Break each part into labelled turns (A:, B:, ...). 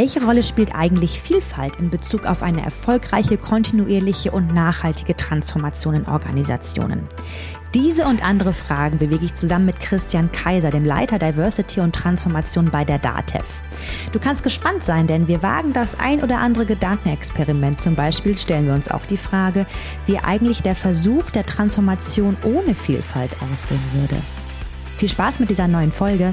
A: Welche Rolle spielt eigentlich Vielfalt in Bezug auf eine erfolgreiche, kontinuierliche und nachhaltige Transformation in Organisationen? Diese und andere Fragen bewege ich zusammen mit Christian Kaiser, dem Leiter Diversity und Transformation bei der DATEV. Du kannst gespannt sein, denn wir wagen das ein oder andere Gedankenexperiment. Zum Beispiel stellen wir uns auch die Frage, wie eigentlich der Versuch der Transformation ohne Vielfalt aussehen würde. Viel Spaß mit dieser neuen Folge.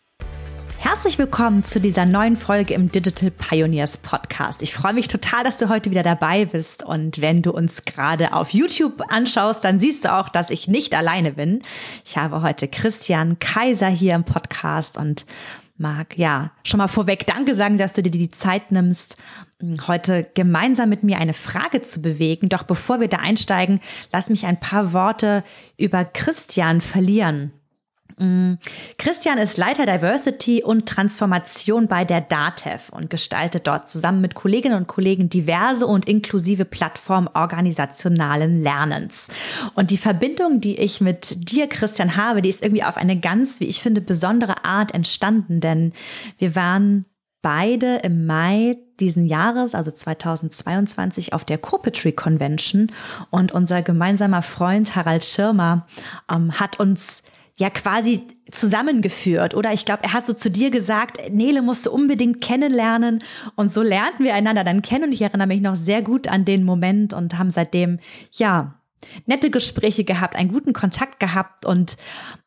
A: Herzlich willkommen zu dieser neuen Folge im Digital Pioneers Podcast. Ich freue mich total, dass du heute wieder dabei bist. Und wenn du uns gerade auf YouTube anschaust, dann siehst du auch, dass ich nicht alleine bin. Ich habe heute Christian Kaiser hier im Podcast und mag ja schon mal vorweg Danke sagen, dass du dir die Zeit nimmst, heute gemeinsam mit mir eine Frage zu bewegen. Doch bevor wir da einsteigen, lass mich ein paar Worte über Christian verlieren. Mm. Christian ist Leiter Diversity und Transformation bei der DATEV und gestaltet dort zusammen mit Kolleginnen und Kollegen diverse und inklusive Plattformen organisationalen Lernens. Und die Verbindung, die ich mit dir, Christian, habe, die ist irgendwie auf eine ganz, wie ich finde, besondere Art entstanden, denn wir waren beide im Mai diesen Jahres, also 2022, auf der Corpetry Convention und unser gemeinsamer Freund Harald Schirmer ähm, hat uns ja quasi zusammengeführt. Oder ich glaube, er hat so zu dir gesagt, Nele musste unbedingt kennenlernen. Und so lernten wir einander dann kennen. Und ich erinnere mich noch sehr gut an den Moment und haben seitdem, ja, nette Gespräche gehabt, einen guten Kontakt gehabt. Und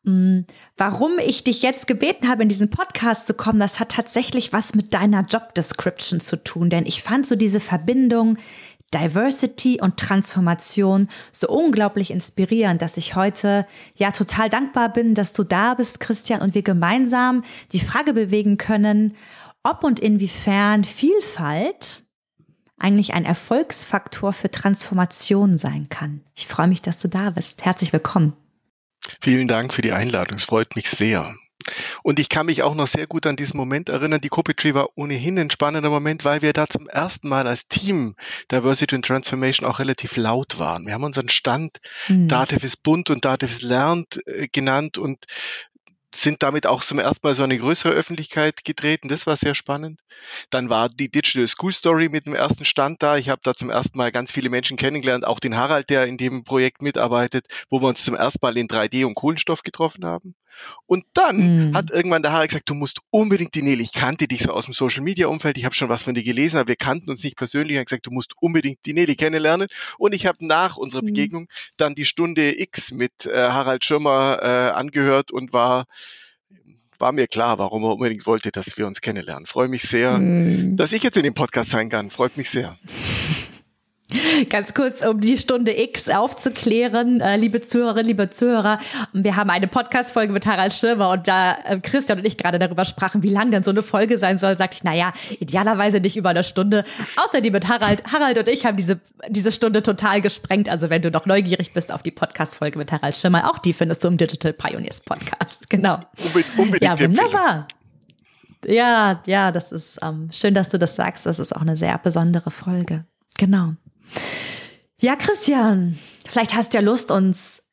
A: mh, mm, warum ich dich jetzt gebeten habe, in diesen Podcast zu kommen, das hat tatsächlich was mit deiner Job Description zu tun. Denn ich fand so diese Verbindung Diversity und Transformation so unglaublich inspirierend, dass ich heute ja total dankbar bin, dass du da bist, Christian, und wir gemeinsam die Frage bewegen können, ob und inwiefern Vielfalt eigentlich ein Erfolgsfaktor für Transformation sein kann. Ich freue mich, dass du da bist. Herzlich willkommen.
B: Vielen Dank für die Einladung. Es freut mich sehr. Und ich kann mich auch noch sehr gut an diesen Moment erinnern. Die Copy war ohnehin ein spannender Moment, weil wir da zum ersten Mal als Team Diversity and Transformation auch relativ laut waren. Wir haben unseren Stand mhm. Dativ ist bunt und Dativ ist lernt äh, genannt und sind damit auch zum ersten Mal so eine größere Öffentlichkeit getreten. Das war sehr spannend. Dann war die Digital School Story mit dem ersten Stand da. Ich habe da zum ersten Mal ganz viele Menschen kennengelernt, auch den Harald, der in dem Projekt mitarbeitet, wo wir uns zum ersten Mal in 3D und Kohlenstoff getroffen haben. Und dann mm. hat irgendwann der Harald gesagt, du musst unbedingt die Nele, ich kannte dich so aus dem Social Media Umfeld, ich habe schon was von dir gelesen, aber wir kannten uns nicht persönlich. Er hat gesagt, du musst unbedingt die Nele kennenlernen. Und ich habe nach unserer mm. Begegnung dann die Stunde X mit äh, Harald Schirmer äh, angehört und war war mir klar, warum er unbedingt wollte, dass wir uns kennenlernen. Freue mich sehr, mm. dass ich jetzt in dem Podcast sein kann. Freut mich sehr.
A: Ganz kurz, um die Stunde X aufzuklären, äh, liebe Zuhörerinnen, liebe Zuhörer. Wir haben eine Podcast-Folge mit Harald Schirmer und da äh, Christian und ich gerade darüber sprachen, wie lang denn so eine Folge sein soll, sagte ich, naja, idealerweise nicht über eine Stunde. Außer die mit Harald. Harald und ich haben diese, diese Stunde total gesprengt. Also wenn du noch neugierig bist auf die Podcast-Folge mit Harald Schirmer, auch die findest du im Digital Pioneers Podcast. Genau.
B: Unbedingt, unbedingt
A: ja, wunderbar. Ja, ja, das ist ähm, schön, dass du das sagst. Das ist auch eine sehr besondere Folge. Genau. Ja, Christian, vielleicht hast du ja Lust, uns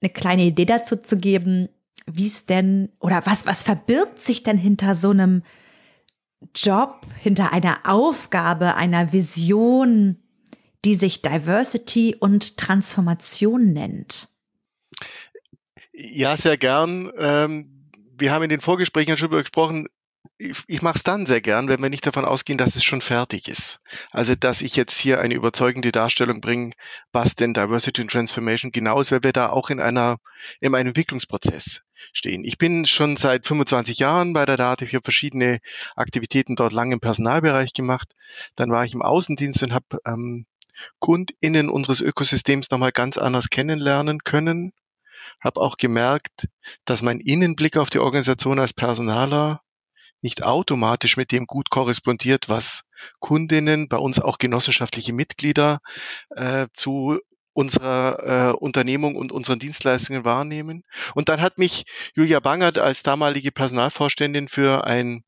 A: eine kleine Idee dazu zu geben, wie es denn oder was, was verbirgt sich denn hinter so einem Job, hinter einer Aufgabe, einer Vision, die sich Diversity und Transformation nennt?
B: Ja, sehr gern. Ähm, wir haben in den Vorgesprächen schon darüber gesprochen, ich, ich mache es dann sehr gern, wenn wir nicht davon ausgehen, dass es schon fertig ist. Also dass ich jetzt hier eine überzeugende Darstellung bringe, was denn Diversity and Transformation genau ist, weil wir da auch in einer in einem Entwicklungsprozess stehen. Ich bin schon seit 25 Jahren bei der DATEV, ich habe verschiedene Aktivitäten dort lange im Personalbereich gemacht. Dann war ich im Außendienst und habe ähm, KundInnen unseres Ökosystems nochmal ganz anders kennenlernen können. Habe auch gemerkt, dass mein Innenblick auf die Organisation als Personaler nicht automatisch mit dem gut korrespondiert, was Kundinnen, bei uns auch genossenschaftliche Mitglieder äh, zu unserer äh, Unternehmung und unseren Dienstleistungen wahrnehmen. Und dann hat mich Julia Bangert als damalige Personalvorständin für ein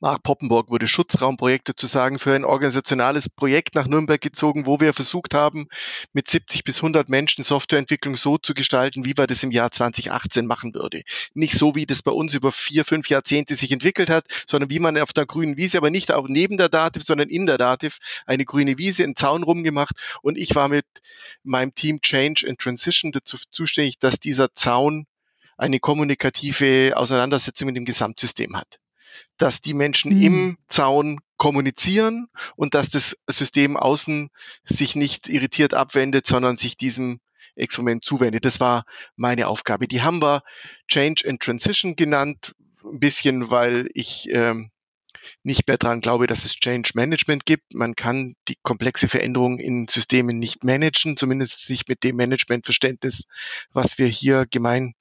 B: Mark Poppenburg wurde Schutzraumprojekte zu sagen für ein organisationales Projekt nach Nürnberg gezogen, wo wir versucht haben, mit 70 bis 100 Menschen Softwareentwicklung so zu gestalten, wie wir das im Jahr 2018 machen würde. Nicht so, wie das bei uns über vier, fünf Jahrzehnte sich entwickelt hat, sondern wie man auf der grünen Wiese, aber nicht auch neben der Dativ, sondern in der Dativ eine grüne Wiese, einen Zaun rumgemacht und ich war mit meinem Team Change and Transition dazu zuständig, dass dieser Zaun eine kommunikative Auseinandersetzung mit dem Gesamtsystem hat dass die Menschen mhm. im Zaun kommunizieren und dass das System außen sich nicht irritiert abwendet, sondern sich diesem Experiment zuwendet. Das war meine Aufgabe. Die haben wir Change and Transition genannt, ein bisschen, weil ich ähm, nicht mehr dran glaube, dass es Change Management gibt. Man kann die komplexe Veränderung in Systemen nicht managen, zumindest nicht mit dem Managementverständnis, was wir hier gemein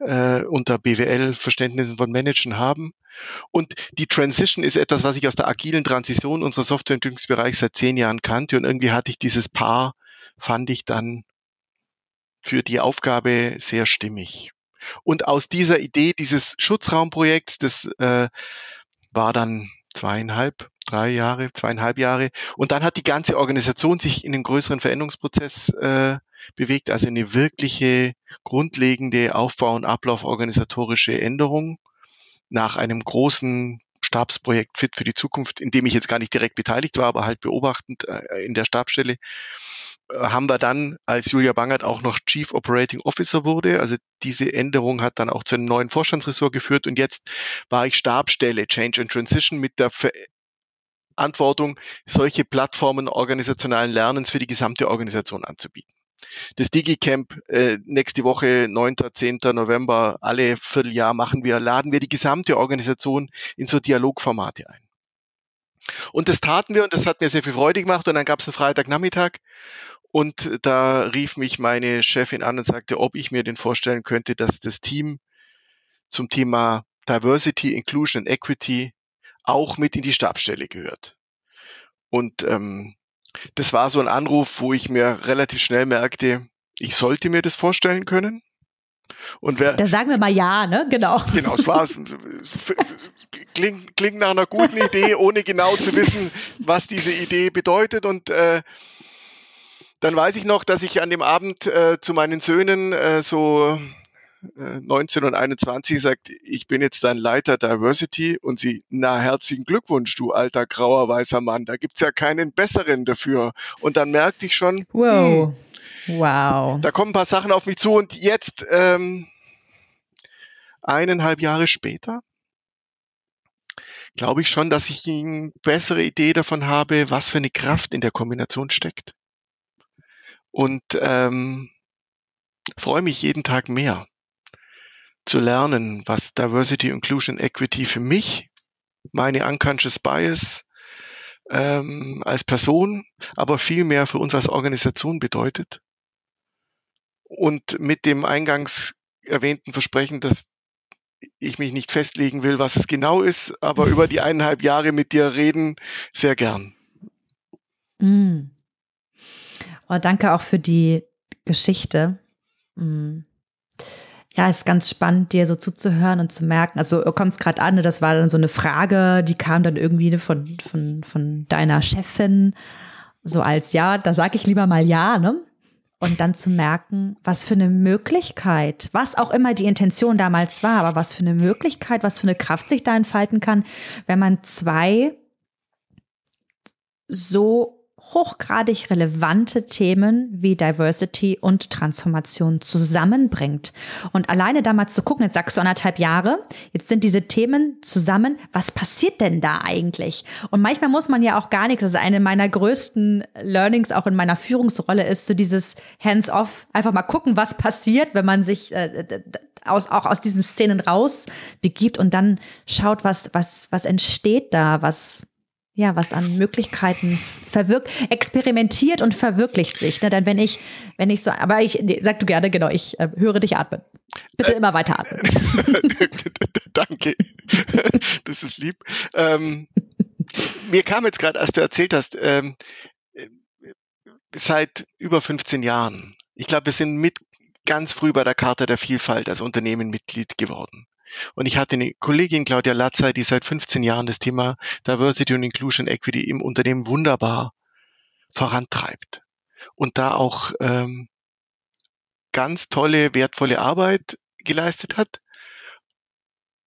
B: äh, unter BWL-Verständnissen von Managen haben. Und die Transition ist etwas, was ich aus der agilen Transition unserer Softwareentwicklungsbereich seit zehn Jahren kannte. Und irgendwie hatte ich dieses Paar, fand ich dann für die Aufgabe sehr stimmig. Und aus dieser Idee dieses Schutzraumprojekts, das äh, war dann zweieinhalb, drei Jahre, zweieinhalb Jahre. Und dann hat die ganze Organisation sich in einen größeren Veränderungsprozess äh, bewegt, also eine wirkliche grundlegende Aufbau- und Ablauforganisatorische Änderung nach einem großen Stabsprojekt Fit für die Zukunft, in dem ich jetzt gar nicht direkt beteiligt war, aber halt beobachtend äh, in der Stabsstelle, äh, haben wir dann, als Julia Bangert auch noch Chief Operating Officer wurde, also diese Änderung hat dann auch zu einem neuen Vorstandsressort geführt und jetzt war ich Stabsstelle Change and Transition mit der Verantwortung, solche Plattformen organisationalen Lernens für die gesamte Organisation anzubieten das DigiCamp äh, nächste Woche, 9., 10. November, alle Vierteljahr machen wir, laden wir die gesamte Organisation in so Dialogformate ein. Und das taten wir und das hat mir sehr viel Freude gemacht. Und dann gab es einen Freitagnachmittag und da rief mich meine Chefin an und sagte, ob ich mir den vorstellen könnte, dass das Team zum Thema Diversity, Inclusion and Equity auch mit in die Stabsstelle gehört. Und ähm, das war so ein Anruf, wo ich mir relativ schnell merkte, ich sollte mir das vorstellen können.
A: Und wer, da sagen wir mal ja, ne? Genau.
B: Genau, es war klingt, klingt nach einer guten Idee, ohne genau zu wissen, was diese Idee bedeutet. Und äh, dann weiß ich noch, dass ich an dem Abend äh, zu meinen Söhnen äh, so 19 äh, und 21 sagt, ich bin jetzt dein Leiter Diversity und sie, na herzlichen Glückwunsch, du alter grauer weißer Mann, da gibt's ja keinen besseren dafür. Und dann merkte ich schon,
A: wow, hm, wow,
B: da kommen ein paar Sachen auf mich zu. Und jetzt ähm, eineinhalb Jahre später glaube ich schon, dass ich eine bessere Idee davon habe, was für eine Kraft in der Kombination steckt. Und ähm, freue mich jeden Tag mehr zu lernen, was Diversity, Inclusion, Equity für mich, meine unconscious bias ähm, als Person, aber viel mehr für uns als Organisation bedeutet. Und mit dem eingangs erwähnten Versprechen, dass ich mich nicht festlegen will, was es genau ist, aber über die eineinhalb Jahre mit dir reden, sehr gern.
A: Mm. Oh, danke auch für die Geschichte. Mm ja, ist ganz spannend, dir so zuzuhören und zu merken. Also kommt es gerade an, ne, das war dann so eine Frage, die kam dann irgendwie ne, von, von, von deiner Chefin, so als ja, da sage ich lieber mal ja, ne? Und dann zu merken, was für eine Möglichkeit, was auch immer die Intention damals war, aber was für eine Möglichkeit, was für eine Kraft sich da entfalten kann, wenn man zwei so hochgradig relevante Themen wie Diversity und Transformation zusammenbringt. Und alleine da mal zu gucken, jetzt sagst du anderthalb Jahre, jetzt sind diese Themen zusammen, was passiert denn da eigentlich? Und manchmal muss man ja auch gar nichts, also eine meiner größten Learnings auch in meiner Führungsrolle ist so dieses Hands-off, einfach mal gucken, was passiert, wenn man sich äh, aus, auch aus diesen Szenen raus begibt und dann schaut, was, was, was entsteht da, was, ja, was an Möglichkeiten verwirkt, experimentiert und verwirklicht sich. Ne? Denn wenn ich, wenn ich so, aber ich, sag du gerne, genau, ich äh, höre dich atmen. Bitte äh, immer weiter atmen.
B: Danke. Das ist lieb. Ähm, mir kam jetzt gerade, als du erzählt hast, ähm, seit über 15 Jahren. Ich glaube, wir sind mit ganz früh bei der Charta der Vielfalt als Unternehmen Mitglied geworden. Und ich hatte eine Kollegin, Claudia Latzay, die seit 15 Jahren das Thema Diversity und Inclusion Equity im Unternehmen wunderbar vorantreibt. Und da auch ähm, ganz tolle, wertvolle Arbeit geleistet hat.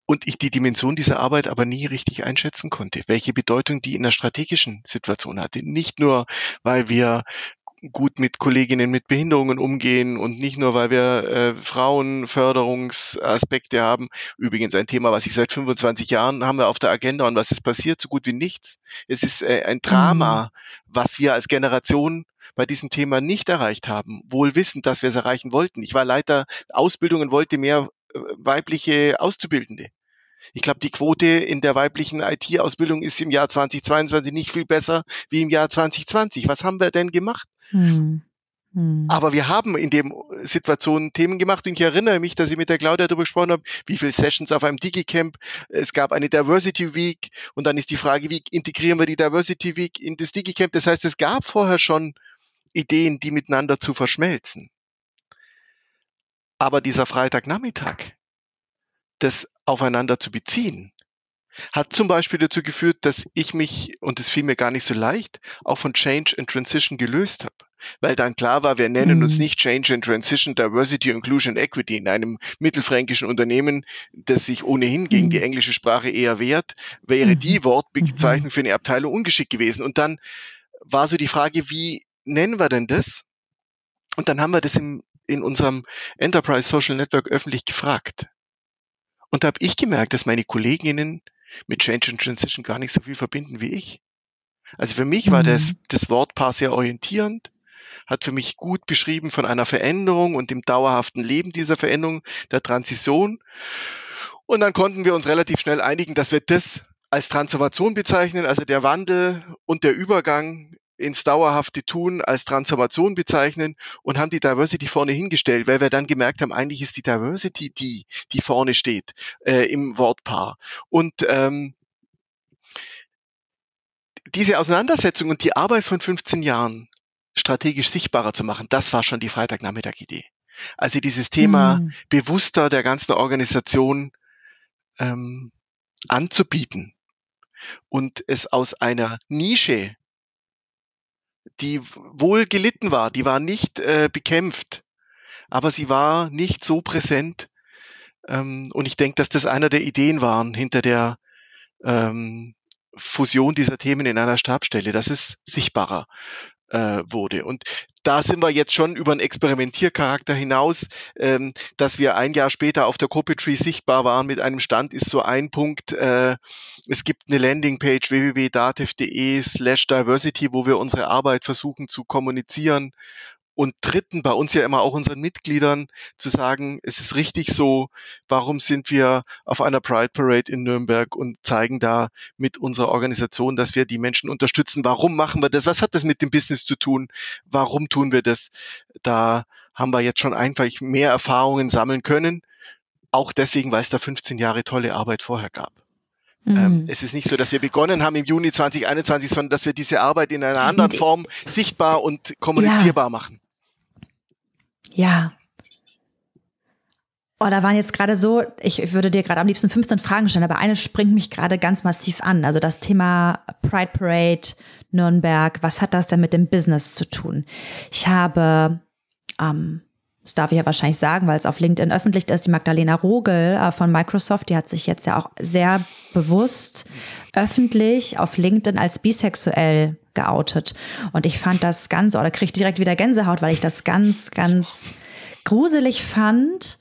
B: Und ich die Dimension dieser Arbeit aber nie richtig einschätzen konnte, welche Bedeutung die in der strategischen Situation hatte. Nicht nur, weil wir gut mit Kolleginnen mit Behinderungen umgehen und nicht nur, weil wir äh, Frauenförderungsaspekte haben. Übrigens ein Thema, was ich seit 25 Jahren haben wir auf der Agenda und was ist passiert? So gut wie nichts. Es ist äh, ein Drama, mhm. was wir als Generation bei diesem Thema nicht erreicht haben, wohl wissend, dass wir es erreichen wollten. Ich war Leiter Ausbildung und wollte mehr äh, weibliche Auszubildende. Ich glaube, die Quote in der weiblichen IT-Ausbildung ist im Jahr 2022 nicht viel besser wie im Jahr 2020. Was haben wir denn gemacht? Hm. hm. Aber wir haben in dem Situation Themen gemacht und ich erinnere mich, dass ich mit der Claudia darüber gesprochen habe, wie viele Sessions auf einem Digicamp. Es gab eine Diversity Week und dann ist die Frage, wie integrieren wir die Diversity Week in das Digicamp? Das heißt, es gab vorher schon Ideen, die miteinander zu verschmelzen. Aber dieser Freitagnachmittag, das aufeinander zu beziehen, hat zum Beispiel dazu geführt, dass ich mich, und es fiel mir gar nicht so leicht, auch von Change and Transition gelöst habe. Weil dann klar war, wir nennen mhm. uns nicht Change and Transition, Diversity, Inclusion, Equity in einem mittelfränkischen Unternehmen, das sich ohnehin gegen mhm. die englische Sprache eher wehrt, wäre mhm. die Wortbezeichnung mhm. für eine Abteilung ungeschickt gewesen. Und dann war so die Frage, wie nennen wir denn das? Und dann haben wir das im, in unserem Enterprise Social Network öffentlich gefragt. Und da habe ich gemerkt, dass meine Kolleginnen mit Change and Transition gar nicht so viel verbinden wie ich. Also für mich war das, mhm. das Wortpaar sehr orientierend, hat für mich gut beschrieben von einer Veränderung und dem dauerhaften Leben dieser Veränderung, der Transition. Und dann konnten wir uns relativ schnell einigen, dass wir das als Transformation bezeichnen, also der Wandel und der Übergang ins dauerhafte Tun als Transformation bezeichnen und haben die Diversity vorne hingestellt, weil wir dann gemerkt haben, eigentlich ist die Diversity die, die vorne steht äh, im Wortpaar. Und ähm, diese Auseinandersetzung und die Arbeit von 15 Jahren strategisch sichtbarer zu machen, das war schon die Freitagnachmittag-Idee. Also dieses Thema mhm. bewusster der ganzen Organisation ähm, anzubieten und es aus einer Nische die wohl gelitten war, die war nicht äh, bekämpft, aber sie war nicht so präsent. Ähm, und ich denke, dass das einer der Ideen waren hinter der ähm, Fusion dieser Themen in einer Stabstelle, dass es sichtbarer äh, wurde. Und da sind wir jetzt schon über einen Experimentiercharakter hinaus, ähm, dass wir ein Jahr später auf der Copytree sichtbar waren mit einem Stand, ist so ein Punkt. Äh, es gibt eine Landingpage www.datev.de slash diversity, wo wir unsere Arbeit versuchen zu kommunizieren und dritten bei uns ja immer auch unseren Mitgliedern zu sagen, es ist richtig so, warum sind wir auf einer Pride Parade in Nürnberg und zeigen da mit unserer Organisation, dass wir die Menschen unterstützen. Warum machen wir das? Was hat das mit dem Business zu tun? Warum tun wir das? Da haben wir jetzt schon einfach mehr Erfahrungen sammeln können. Auch deswegen, weil es da 15 Jahre tolle Arbeit vorher gab. Ähm, mhm. es ist nicht so, dass wir begonnen haben im Juni 2021, sondern dass wir diese Arbeit in einer anderen Form sichtbar und kommunizierbar ja. machen.
A: Ja. Oh, da waren jetzt gerade so, ich würde dir gerade am liebsten 15 Fragen stellen, aber eine springt mich gerade ganz massiv an. Also das Thema Pride Parade, Nürnberg, was hat das denn mit dem Business zu tun? Ich habe, ähm, das darf ich ja wahrscheinlich sagen, weil es auf LinkedIn öffentlich ist, die Magdalena Rogel äh, von Microsoft, die hat sich jetzt ja auch sehr bewusst öffentlich auf LinkedIn als bisexuell geoutet. Und ich fand das ganz, oder kriege ich direkt wieder Gänsehaut, weil ich das ganz, ganz gruselig fand,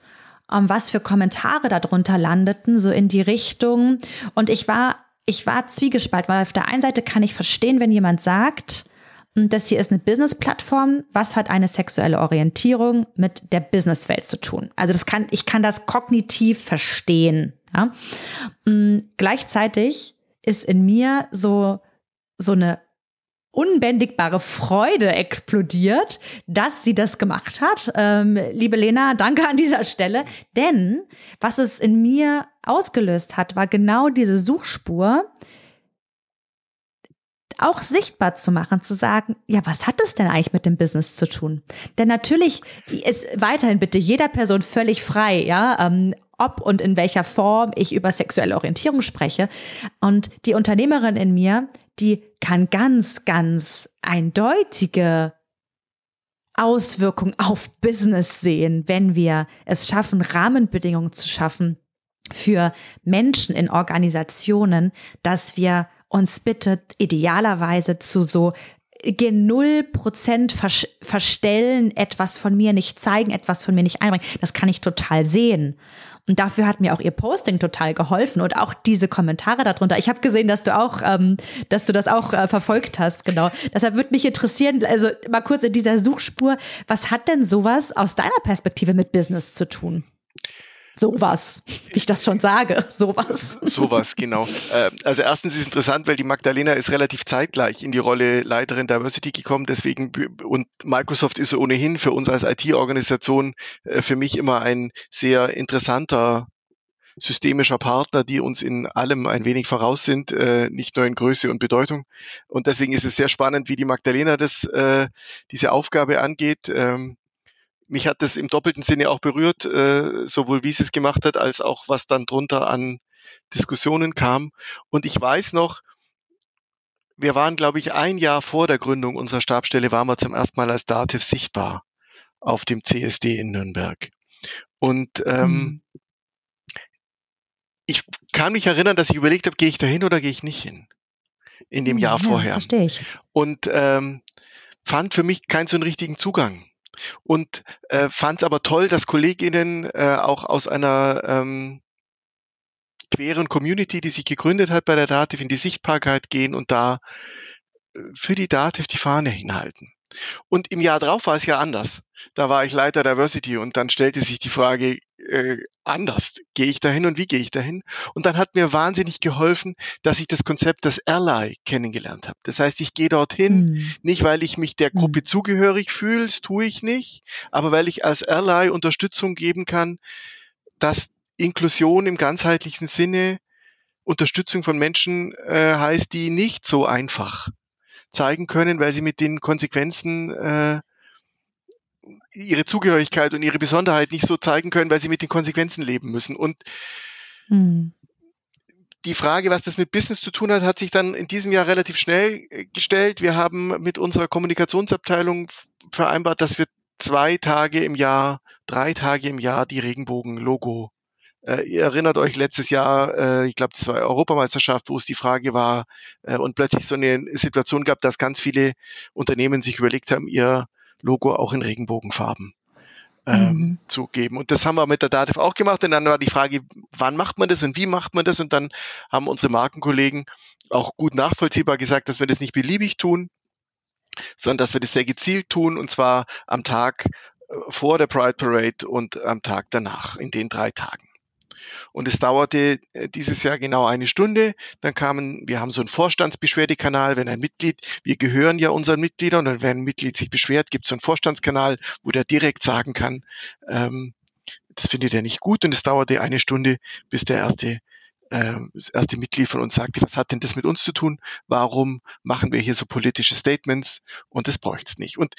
A: um, ähm, was für Kommentare darunter landeten, so in die Richtung. Und ich war, ich war zwiegespalten, weil auf der einen Seite kann ich verstehen, wenn jemand sagt, hm, das hier ist eine Business-Plattform. Was hat eine sexuelle Orientierung mit der Businesswelt zu tun? Also das kann, ich kann das kognitiv verstehen. Ja? Hm, gleichzeitig ist in mir so, so eine unbändigbare Freude explodiert, dass sie das gemacht hat. Ähm, liebe Lena, danke an dieser Stelle. Denn was es in mir ausgelöst hat, war genau diese Suchspur, auch sichtbar zu machen, zu sagen, ja, was hat das denn eigentlich mit dem Business zu tun? Denn natürlich ist weiterhin bitte jeder Person völlig frei, ja, ähm, ob und in welcher Form ich über sexuelle Orientierung spreche. Und die Unternehmerin in mir, die kann ganz, ganz eindeutige Auswirkungen auf Business sehen, wenn wir es schaffen, Rahmenbedingungen zu schaffen für Menschen in Organisationen, dass wir uns bitte idealerweise zu so gen null Prozent verstellen, etwas von mir nicht zeigen, etwas von mir nicht einbringen. Das kann ich total sehen. Und dafür hat mir auch ihr Posting total geholfen und auch diese Kommentare darunter. Ich habe gesehen, dass du auch, ähm, dass du das auch äh, verfolgt hast, genau. Deshalb würde mich interessieren, also mal kurz in dieser Suchspur, was hat denn sowas aus deiner Perspektive mit Business zu tun? Sowas, wie ich das schon sage, sowas.
B: Sowas, genau. Äh, also erstens ist es interessant, weil die Magdalena ist relativ zeitgleich in die Rolle Leiterin Diversity gekommen, deswegen und Microsoft ist ohnehin für uns als IT-Organisation äh, für mich immer ein sehr interessanter systemischer Partner, die uns in allem ein wenig voraus sind, äh, nicht nur in Größe und Bedeutung. Und deswegen ist es sehr spannend, wie die Magdalena das, diese Aufgabe angeht. Ähm, mich hat das im doppelten Sinne auch berührt, äh, sowohl wie sie es gemacht hat, als auch was dann drunter an Diskussionen kam. Und ich weiß noch, wir waren, glaube ich, ein Jahr vor der Gründung unserer Stabstelle, waren wir zum ersten Mal als Dativ sichtbar auf dem CSD in Nürnberg. Und ähm, mhm. ich kann mich erinnern, dass ich überlegt habe, gehe ich da hin oder gehe ich nicht hin? In dem Jahr ja, vorher.
A: Verstehe ich.
B: Und ähm, fand für mich keinen so einen richtigen Zugang und äh, fand es aber toll, dass Kolleginnen äh, auch aus einer ähm, queren Community, die sich gegründet hat bei der Dativ, in die Sichtbarkeit gehen und da äh, für die Dativ die Fahne hinhalten. Und im Jahr drauf war es ja anders. Da war ich Leiter Diversity und dann stellte sich die Frage äh, anders. Gehe ich dahin und wie gehe ich dahin? Und dann hat mir wahnsinnig geholfen, dass ich das Konzept des Ally kennengelernt habe. Das heißt, ich gehe dorthin, mhm. nicht weil ich mich der Gruppe mhm. zugehörig fühle, das tue ich nicht, aber weil ich als Ally Unterstützung geben kann, dass Inklusion im ganzheitlichen Sinne Unterstützung von Menschen äh, heißt, die nicht so einfach zeigen können, weil sie mit den Konsequenzen äh, ihre Zugehörigkeit und ihre Besonderheit nicht so zeigen können, weil sie mit den Konsequenzen leben müssen. Und hm. die Frage, was das mit Business zu tun hat, hat sich dann in diesem Jahr relativ schnell äh, gestellt. Wir haben mit unserer Kommunikationsabteilung vereinbart, dass wir zwei Tage im Jahr, drei Tage im Jahr die Regenbogen-Logo ihr erinnert euch letztes Jahr, äh, ich glaube, das war Europameisterschaft, wo es die Ge war äh, und plötzlich so eine Situation gab, dass ganz viele Unternehmen sich überlegt haben, ihr Logo auch in Regenbogenfarben ähm, mhm. zu geben. Und das haben wir mit der Dativ auch gemacht. Und dann war die Frage, wann macht man das und wie macht man das? Und dann haben unsere Markenkollegen auch gut nachvollziehbar gesagt, dass wir das nicht beliebig tun, sondern dass wir das sehr gezielt tun und zwar am Tag äh, vor der Pride Parade und am Tag danach, in den drei Tagen. Und es dauerte äh, dieses Jahr genau eine Stunde. Dann kamen, wir haben so einen Vorstandsbeschwerdekanal, wenn ein Mitglied, wir gehören ja unseren Mitgliedern und wenn ein Mitglied sich beschwert, gibt es so einen Vorstandskanal, wo der direkt sagen kann, ähm, das findet er nicht gut. Und es dauerte eine Stunde, bis der erste äh, das erste Mitglied von uns sagte, was hat denn das mit uns zu tun? Warum machen wir hier so politische Statements? Und das bräuchte es nicht. Und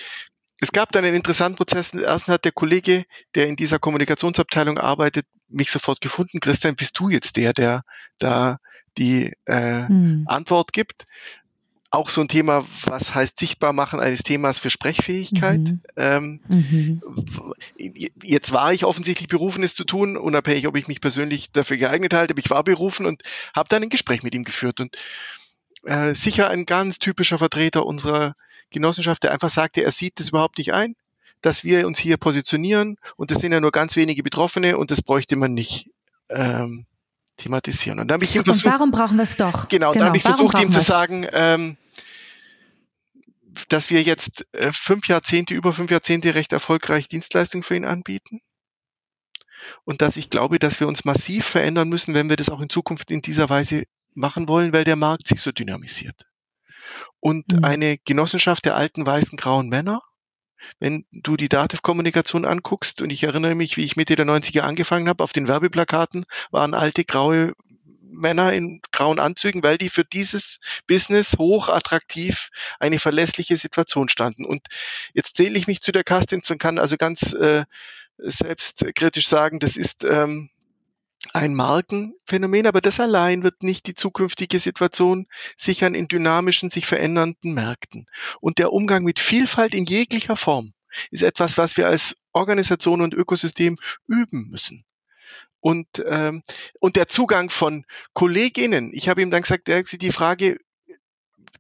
B: es gab dann einen interessanten Prozess. Erstens hat der Kollege, der in dieser Kommunikationsabteilung arbeitet, mich sofort gefunden. Christian, bist du jetzt der, der da die äh, hm. Antwort gibt? Auch so ein Thema, was heißt sichtbar machen eines Themas für Sprechfähigkeit? Mhm. Ähm, mhm. Jetzt war ich offensichtlich berufen, es zu tun, unabhängig, ob ich mich persönlich dafür geeignet halte, aber ich war berufen und habe dann ein Gespräch mit ihm geführt. Und äh, sicher ein ganz typischer Vertreter unserer Genossenschaft, der einfach sagte, er sieht das überhaupt nicht ein, dass wir uns hier positionieren und es sind ja nur ganz wenige Betroffene und das bräuchte man nicht ähm, thematisieren.
A: Und, dann habe ich ihm versucht, und warum brauchen wir es doch?
B: Genau, genau. da habe ich versucht, ihm zu sagen, ähm, dass wir jetzt äh, fünf Jahrzehnte, über fünf Jahrzehnte recht erfolgreich Dienstleistungen für ihn anbieten. Und dass ich glaube, dass wir uns massiv verändern müssen, wenn wir das auch in Zukunft in dieser Weise machen wollen, weil der Markt sich so dynamisiert. Und mhm. eine Genossenschaft der alten weißen grauen Männer, wenn du die Dativ-Kommunikation anguckst, und ich erinnere mich, wie ich Mitte der 90er angefangen habe, auf den Werbeplakaten waren alte graue Männer in grauen Anzügen, weil die für dieses Business hoch attraktiv eine verlässliche Situation standen. Und jetzt zähle ich mich zu der Kaste und kann also ganz äh, selbstkritisch sagen, das ist ähm, ein Markenphänomen, aber das allein wird nicht die zukünftige Situation sichern in dynamischen, sich verändernden Märkten. Und der Umgang mit Vielfalt in jeglicher Form ist etwas, was wir als Organisation und Ökosystem üben müssen. Und, ähm, und der Zugang von Kolleginnen, ich habe ihm dann gesagt, die Frage,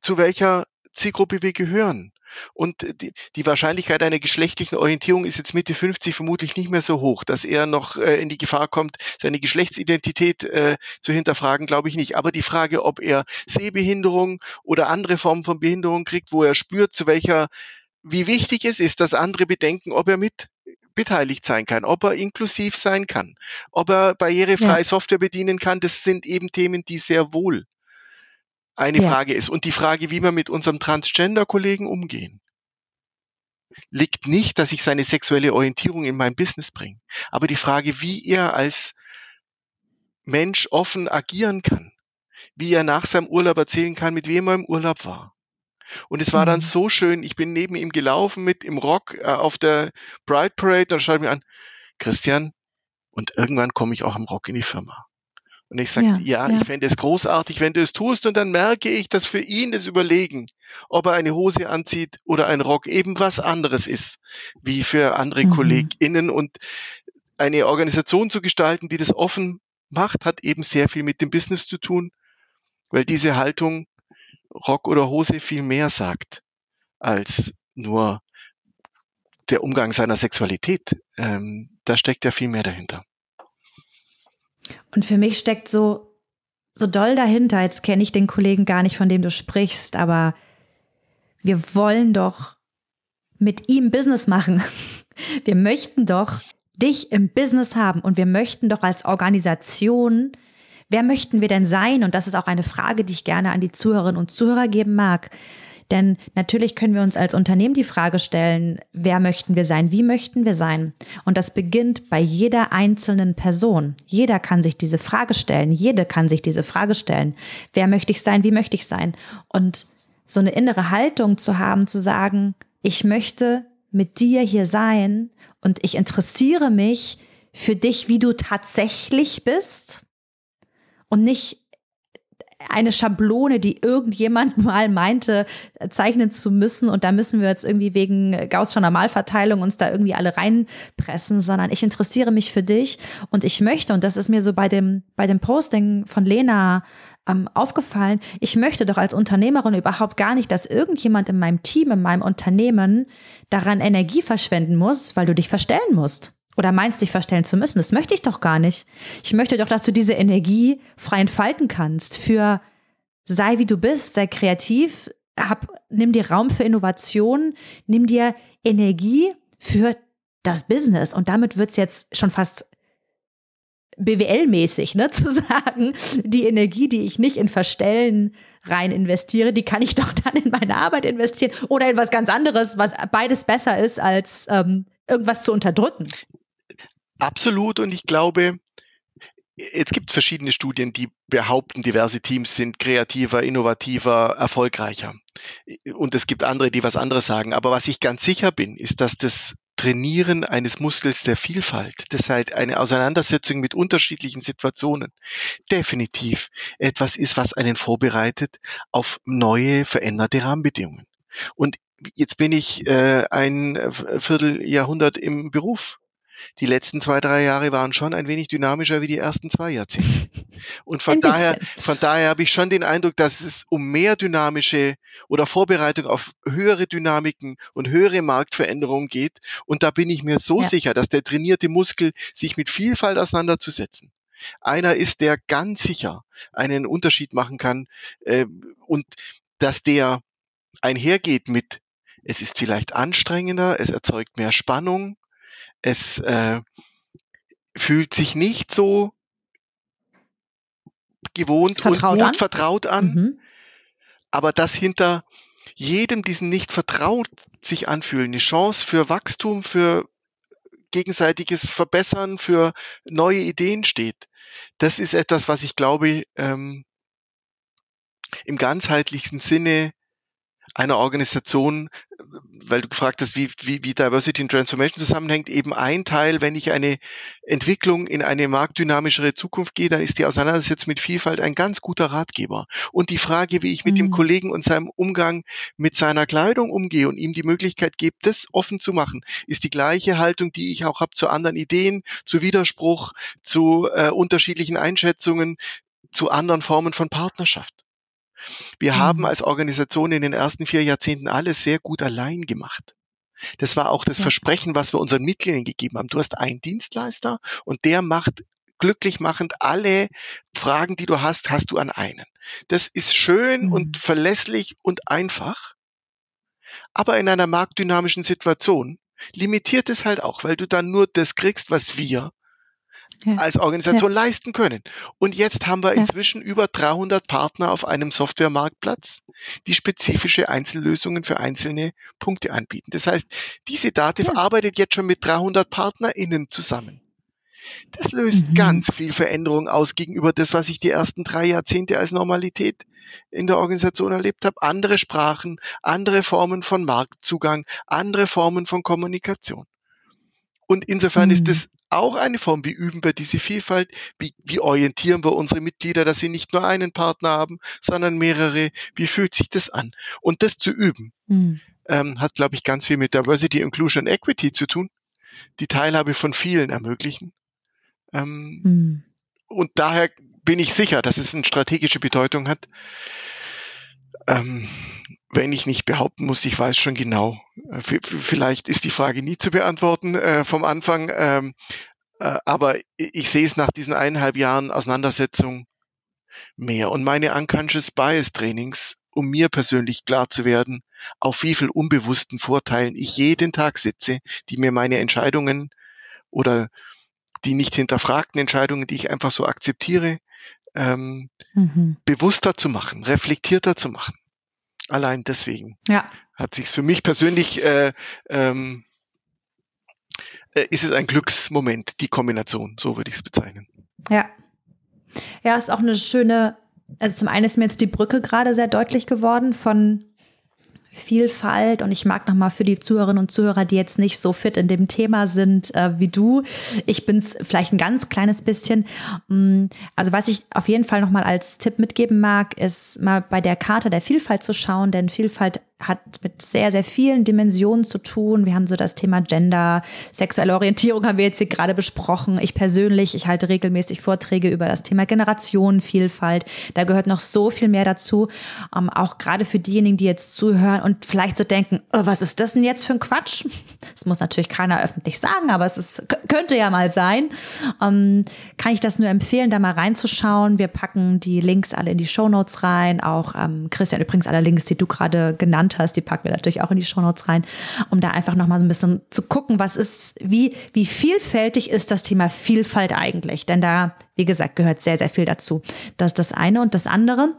B: zu welcher Zielgruppe wir gehören. Und die, die Wahrscheinlichkeit einer geschlechtlichen Orientierung ist jetzt Mitte 50 vermutlich nicht mehr so hoch, dass er noch äh, in die Gefahr kommt, seine Geschlechtsidentität äh, zu hinterfragen, glaube ich nicht. Aber die Frage, ob er Sehbehinderung oder andere Formen von Behinderung kriegt, wo er spürt, zu welcher, wie wichtig es ist, dass andere bedenken, ob er mit beteiligt sein kann, ob er inklusiv sein kann, ob er barrierefrei ja. Software bedienen kann, das sind eben Themen, die sehr wohl eine ja. Frage ist. Und die Frage, wie wir mit unserem Transgender-Kollegen umgehen, liegt nicht, dass ich seine sexuelle Orientierung in mein Business bringe, aber die Frage, wie er als Mensch offen agieren kann, wie er nach seinem Urlaub erzählen kann, mit wem er im Urlaub war. Und es war mhm. dann so schön, ich bin neben ihm gelaufen mit im Rock äh, auf der Pride Parade, dann schaut mir an, Christian, und irgendwann komme ich auch im Rock in die Firma. Und ich sagte, ja, ja, ja, ich fände es großartig, wenn du es tust. Und dann merke ich, dass für ihn das Überlegen, ob er eine Hose anzieht oder ein Rock, eben was anderes ist, wie für andere mhm. KollegInnen. Und eine Organisation zu gestalten, die das offen macht, hat eben sehr viel mit dem Business zu tun, weil diese Haltung Rock oder Hose viel mehr sagt als nur der Umgang seiner Sexualität. Ähm, da steckt ja viel mehr dahinter.
A: Und für mich steckt so, so doll dahinter, jetzt kenne ich den Kollegen gar nicht, von dem du sprichst, aber wir wollen doch mit ihm Business machen. Wir möchten doch dich im Business haben und wir möchten doch als Organisation, wer möchten wir denn sein? Und das ist auch eine Frage, die ich gerne an die Zuhörerinnen und Zuhörer geben mag. Denn natürlich können wir uns als Unternehmen die Frage stellen, wer möchten wir sein, wie möchten wir sein? Und das beginnt bei jeder einzelnen Person. Jeder kann sich diese Frage stellen, jede kann sich diese Frage stellen. Wer möchte ich sein, wie möchte ich sein? Und so eine innere Haltung zu haben, zu sagen, ich möchte mit dir hier sein und ich interessiere mich für dich, wie du tatsächlich bist und nicht eine Schablone, die irgendjemand mal meinte, zeichnen zu müssen. Und da müssen wir jetzt irgendwie wegen Gaußscher Normalverteilung uns da irgendwie alle reinpressen, sondern ich interessiere mich für dich und ich möchte, und das ist mir so bei dem, bei dem Posting von Lena ähm, aufgefallen, ich möchte doch als Unternehmerin überhaupt gar nicht, dass irgendjemand in meinem Team, in meinem Unternehmen daran Energie verschwenden muss, weil du dich verstellen musst oder meinst, dich verstellen zu müssen. Das möchte ich doch gar nicht. Ich möchte doch, dass du diese Energie frei entfalten kannst für sei wie du bist, sei kreativ, hab, nimm dir Raum für Innovation, nimm dir Energie für das Business. Und damit wird's jetzt schon fast BWL-mäßig, ne, zu sagen, die Energie, die ich nicht in Verstellen rein investiere, die kann ich doch dann in meine Arbeit investieren oder in was ganz anderes, was beides besser ist, als ähm, irgendwas zu unterdrücken.
B: Absolut. Und ich glaube, es gibt verschiedene Studien, die behaupten, diverse Teams sind kreativer, innovativer, erfolgreicher. Und es gibt andere, die was anderes sagen. Aber was ich ganz sicher bin, ist, dass das Trainieren eines Muskels der Vielfalt, das heißt eine Auseinandersetzung mit unterschiedlichen Situationen, definitiv etwas ist, was einen vorbereitet auf neue, veränderte Rahmenbedingungen. Und jetzt bin ich äh, ein Vierteljahrhundert im Beruf die letzten zwei, drei Jahre waren schon ein wenig dynamischer wie die ersten zwei Jahrzehnte. Und von daher, von daher habe ich schon den Eindruck, dass es um mehr dynamische oder Vorbereitung auf höhere Dynamiken und höhere Marktveränderungen geht. Und da bin ich mir so ja. sicher, dass der trainierte Muskel sich mit Vielfalt auseinanderzusetzen einer ist, der ganz sicher einen Unterschied machen kann äh, und dass der einhergeht mit, es ist vielleicht anstrengender, es erzeugt mehr Spannung, es äh, fühlt sich nicht so gewohnt vertraut und gut an. vertraut an, mhm. aber dass hinter jedem diesen nicht vertraut sich anfühlen, eine Chance für Wachstum, für gegenseitiges Verbessern, für neue Ideen steht. Das ist etwas, was ich glaube, ähm, im ganzheitlichen Sinne einer Organisation, weil du gefragt hast, wie, wie, wie Diversity and Transformation zusammenhängt, eben ein Teil, wenn ich eine Entwicklung in eine marktdynamischere Zukunft gehe, dann ist die Auseinandersetzung mit Vielfalt ein ganz guter Ratgeber. Und die Frage, wie ich mit mhm. dem Kollegen und seinem Umgang mit seiner Kleidung umgehe und ihm die Möglichkeit gebe, das offen zu machen, ist die gleiche Haltung, die ich auch habe zu anderen Ideen, zu Widerspruch, zu äh, unterschiedlichen Einschätzungen, zu anderen Formen von Partnerschaft. Wir mhm. haben als Organisation in den ersten vier Jahrzehnten alles sehr gut allein gemacht. Das war auch das ja. Versprechen, was wir unseren Mitgliedern gegeben haben. Du hast einen Dienstleister und der macht glücklich machend alle Fragen, die du hast, hast du an einen. Das ist schön mhm. und verlässlich und einfach. Aber in einer marktdynamischen Situation limitiert es halt auch, weil du dann nur das kriegst, was wir ja. als Organisation ja. leisten können. Und jetzt haben wir inzwischen ja. über 300 Partner auf einem Softwaremarktplatz, die spezifische Einzellösungen für einzelne Punkte anbieten. Das heißt, diese Dativ arbeitet jetzt schon mit 300 PartnerInnen zusammen. Das löst mhm. ganz viel Veränderung aus gegenüber das, was ich die ersten drei Jahrzehnte als Normalität in der Organisation erlebt habe. Andere Sprachen, andere Formen von Marktzugang, andere Formen von Kommunikation. Und insofern mhm. ist es auch eine Form, wie üben wir diese Vielfalt, wie, wie orientieren wir unsere Mitglieder, dass sie nicht nur einen Partner haben, sondern mehrere, wie fühlt sich das an? Und das zu üben, mhm. ähm, hat, glaube ich, ganz viel mit Diversity, Inclusion, Equity zu tun, die Teilhabe von vielen ermöglichen. Ähm, mhm. Und daher bin ich sicher, dass es eine strategische Bedeutung hat. Ähm, wenn ich nicht behaupten muss, ich weiß schon genau. Äh, vielleicht ist die Frage nie zu beantworten äh, vom Anfang, ähm, äh, aber ich sehe es nach diesen eineinhalb Jahren Auseinandersetzung mehr. Und meine Unconscious Bias Trainings, um mir persönlich klar zu werden, auf wie viel unbewussten Vorteilen ich jeden Tag sitze, die mir meine Entscheidungen oder die nicht hinterfragten Entscheidungen, die ich einfach so akzeptiere, ähm, mhm. bewusster zu machen, reflektierter zu machen. Allein deswegen ja. hat sich für mich persönlich äh, ähm, äh, ist es ein Glücksmoment, die Kombination, so würde ich es bezeichnen.
A: Ja. Ja, ist auch eine schöne, also zum einen ist mir jetzt die Brücke gerade sehr deutlich geworden von Vielfalt und ich mag nochmal für die Zuhörerinnen und Zuhörer, die jetzt nicht so fit in dem Thema sind äh, wie du. Ich bin es vielleicht ein ganz kleines bisschen. Mm, also was ich auf jeden Fall nochmal als Tipp mitgeben mag, ist mal bei der Karte der Vielfalt zu schauen, denn Vielfalt hat mit sehr, sehr vielen Dimensionen zu tun. Wir haben so das Thema Gender, sexuelle Orientierung haben wir jetzt hier gerade besprochen. Ich persönlich, ich halte regelmäßig Vorträge über das Thema Generationenvielfalt. Da gehört noch so viel mehr dazu. Ähm, auch gerade für diejenigen, die jetzt zuhören und vielleicht so denken, oh, was ist das denn jetzt für ein Quatsch? Das muss natürlich keiner öffentlich sagen, aber es ist, könnte ja mal sein. Ähm, kann ich das nur empfehlen, da mal reinzuschauen. Wir packen die Links alle in die Show Notes rein. Auch ähm, Christian, übrigens alle Links, die du gerade genannt genannt hast, die packen wir natürlich auch in die Shownotes rein, um da einfach nochmal so ein bisschen zu gucken, was ist, wie, wie vielfältig ist das Thema Vielfalt eigentlich? Denn da, wie gesagt, gehört sehr, sehr viel dazu. Das ist das eine und das andere,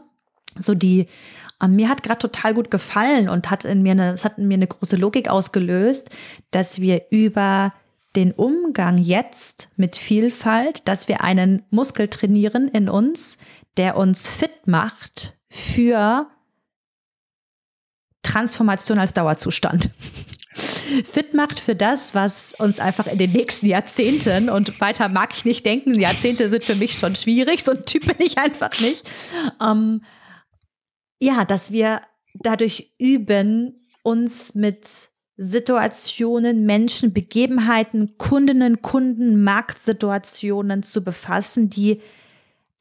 A: so die, ähm, mir hat gerade total gut gefallen und hat in mir eine, es hat in mir eine große Logik ausgelöst, dass wir über den Umgang jetzt mit Vielfalt, dass wir einen Muskel trainieren in uns, der uns fit macht für Transformation als Dauerzustand. Fit macht für das, was uns einfach in den nächsten Jahrzehnten und weiter mag ich nicht denken, Jahrzehnte sind für mich schon schwierig, so ein Typ bin ich einfach nicht. Ähm, ja, dass wir dadurch üben, uns mit Situationen, Menschen, Begebenheiten, Kundinnen, Kunden, Marktsituationen zu befassen, die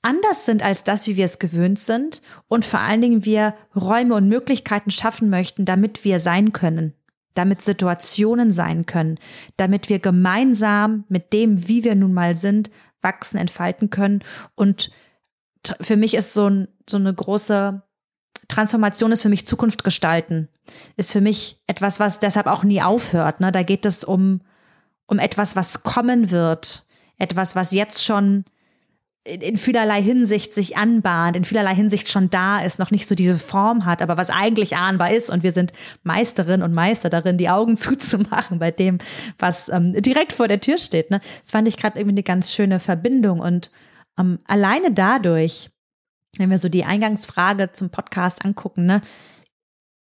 A: anders sind als das, wie wir es gewöhnt sind und vor allen Dingen wir Räume und Möglichkeiten schaffen möchten, damit wir sein können, damit Situationen sein können, damit wir gemeinsam mit dem, wie wir nun mal sind, wachsen, entfalten können. Und für mich ist so, ein, so eine große Transformation ist für mich Zukunft gestalten. Ist für mich etwas, was deshalb auch nie aufhört. Ne? Da geht es um, um etwas, was kommen wird. Etwas, was jetzt schon in vielerlei Hinsicht sich anbahnt, in vielerlei Hinsicht schon da ist, noch nicht so diese Form hat, aber was eigentlich ahnbar ist. Und wir sind Meisterin und Meister darin, die Augen zuzumachen bei dem, was ähm, direkt vor der Tür steht. Ne? Das fand ich gerade irgendwie eine ganz schöne Verbindung. Und ähm, alleine dadurch, wenn wir so die Eingangsfrage zum Podcast angucken, ne,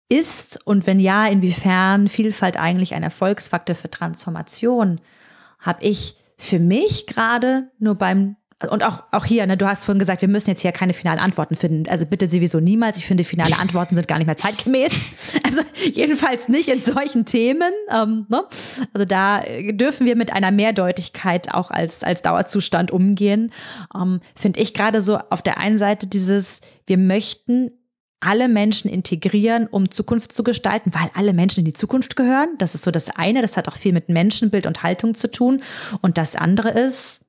A: ist und wenn ja, inwiefern Vielfalt eigentlich ein Erfolgsfaktor für Transformation, habe ich für mich gerade nur beim und auch, auch hier, ne, du hast vorhin gesagt, wir müssen jetzt hier keine finalen Antworten finden. Also bitte sowieso niemals. Ich finde, finale Antworten sind gar nicht mehr zeitgemäß. Also jedenfalls nicht in solchen Themen. Ähm, ne? Also da dürfen wir mit einer Mehrdeutigkeit auch als, als Dauerzustand umgehen. Ähm, finde ich gerade so auf der einen Seite dieses, wir möchten alle Menschen integrieren, um Zukunft zu gestalten, weil alle Menschen in die Zukunft gehören. Das ist so das eine. Das hat auch viel mit Menschenbild und Haltung zu tun. Und das andere ist,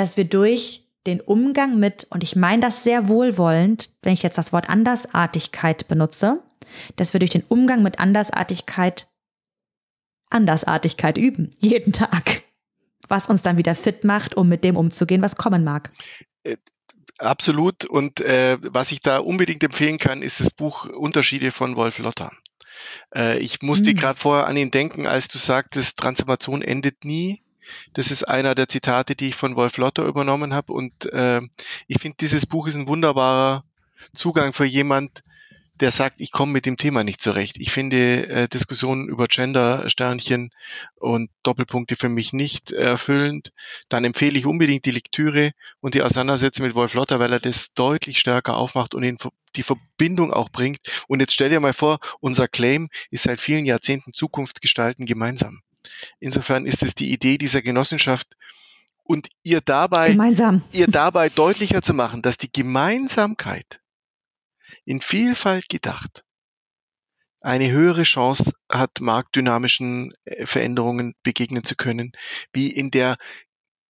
A: dass wir durch den Umgang mit, und ich meine das sehr wohlwollend, wenn ich jetzt das Wort Andersartigkeit benutze, dass wir durch den Umgang mit Andersartigkeit Andersartigkeit üben, jeden Tag, was uns dann wieder fit macht, um mit dem umzugehen, was kommen mag.
B: Äh, absolut. Und äh, was ich da unbedingt empfehlen kann, ist das Buch Unterschiede von Wolf Lotter. Äh, ich musste mhm. gerade vorher an ihn denken, als du sagtest, Transformation endet nie. Das ist einer der Zitate, die ich von Wolf Lotter übernommen habe. Und äh, ich finde, dieses Buch ist ein wunderbarer Zugang für jemand, der sagt, ich komme mit dem Thema nicht zurecht. Ich finde äh, Diskussionen über Gender-Sternchen und Doppelpunkte für mich nicht erfüllend. Dann empfehle ich unbedingt die Lektüre und die Auseinandersetzung mit Wolf Lotter, weil er das deutlich stärker aufmacht und in die Verbindung auch bringt. Und jetzt stell dir mal vor, unser Claim ist seit vielen Jahrzehnten Zukunft gestalten gemeinsam. Insofern ist es die Idee dieser Genossenschaft und ihr dabei,
A: Gemeinsam.
B: ihr dabei deutlicher zu machen, dass die Gemeinsamkeit in Vielfalt gedacht eine höhere Chance hat, marktdynamischen äh, Veränderungen begegnen zu können, wie in der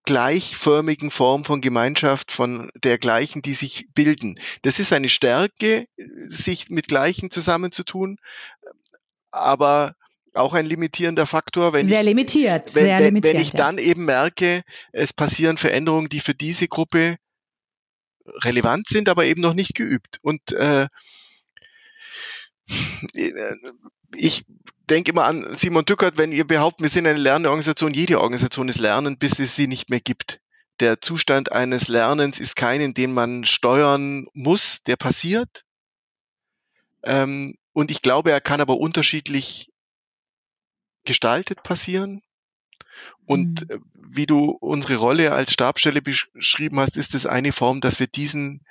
B: gleichförmigen Form von Gemeinschaft von dergleichen, die sich bilden. Das ist eine Stärke, sich mit Gleichen zusammenzutun, aber auch ein limitierender Faktor.
A: Wenn sehr ich, limitiert,
B: wenn,
A: sehr
B: wenn,
A: limitiert.
B: Wenn ich ja. dann eben merke, es passieren Veränderungen, die für diese Gruppe relevant sind, aber eben noch nicht geübt. Und äh, ich denke immer an Simon Dückert, wenn ihr behauptet, wir sind eine Lernorganisation, jede Organisation ist Lernen, bis es sie nicht mehr gibt. Der Zustand eines Lernens ist keinen, den man steuern muss, der passiert. Ähm, und ich glaube, er kann aber unterschiedlich gestaltet passieren. Und mhm. Äh, wie du unsere Rolle als Stabstelle beschrieben hast, ist es eine Form, dass wir diesen,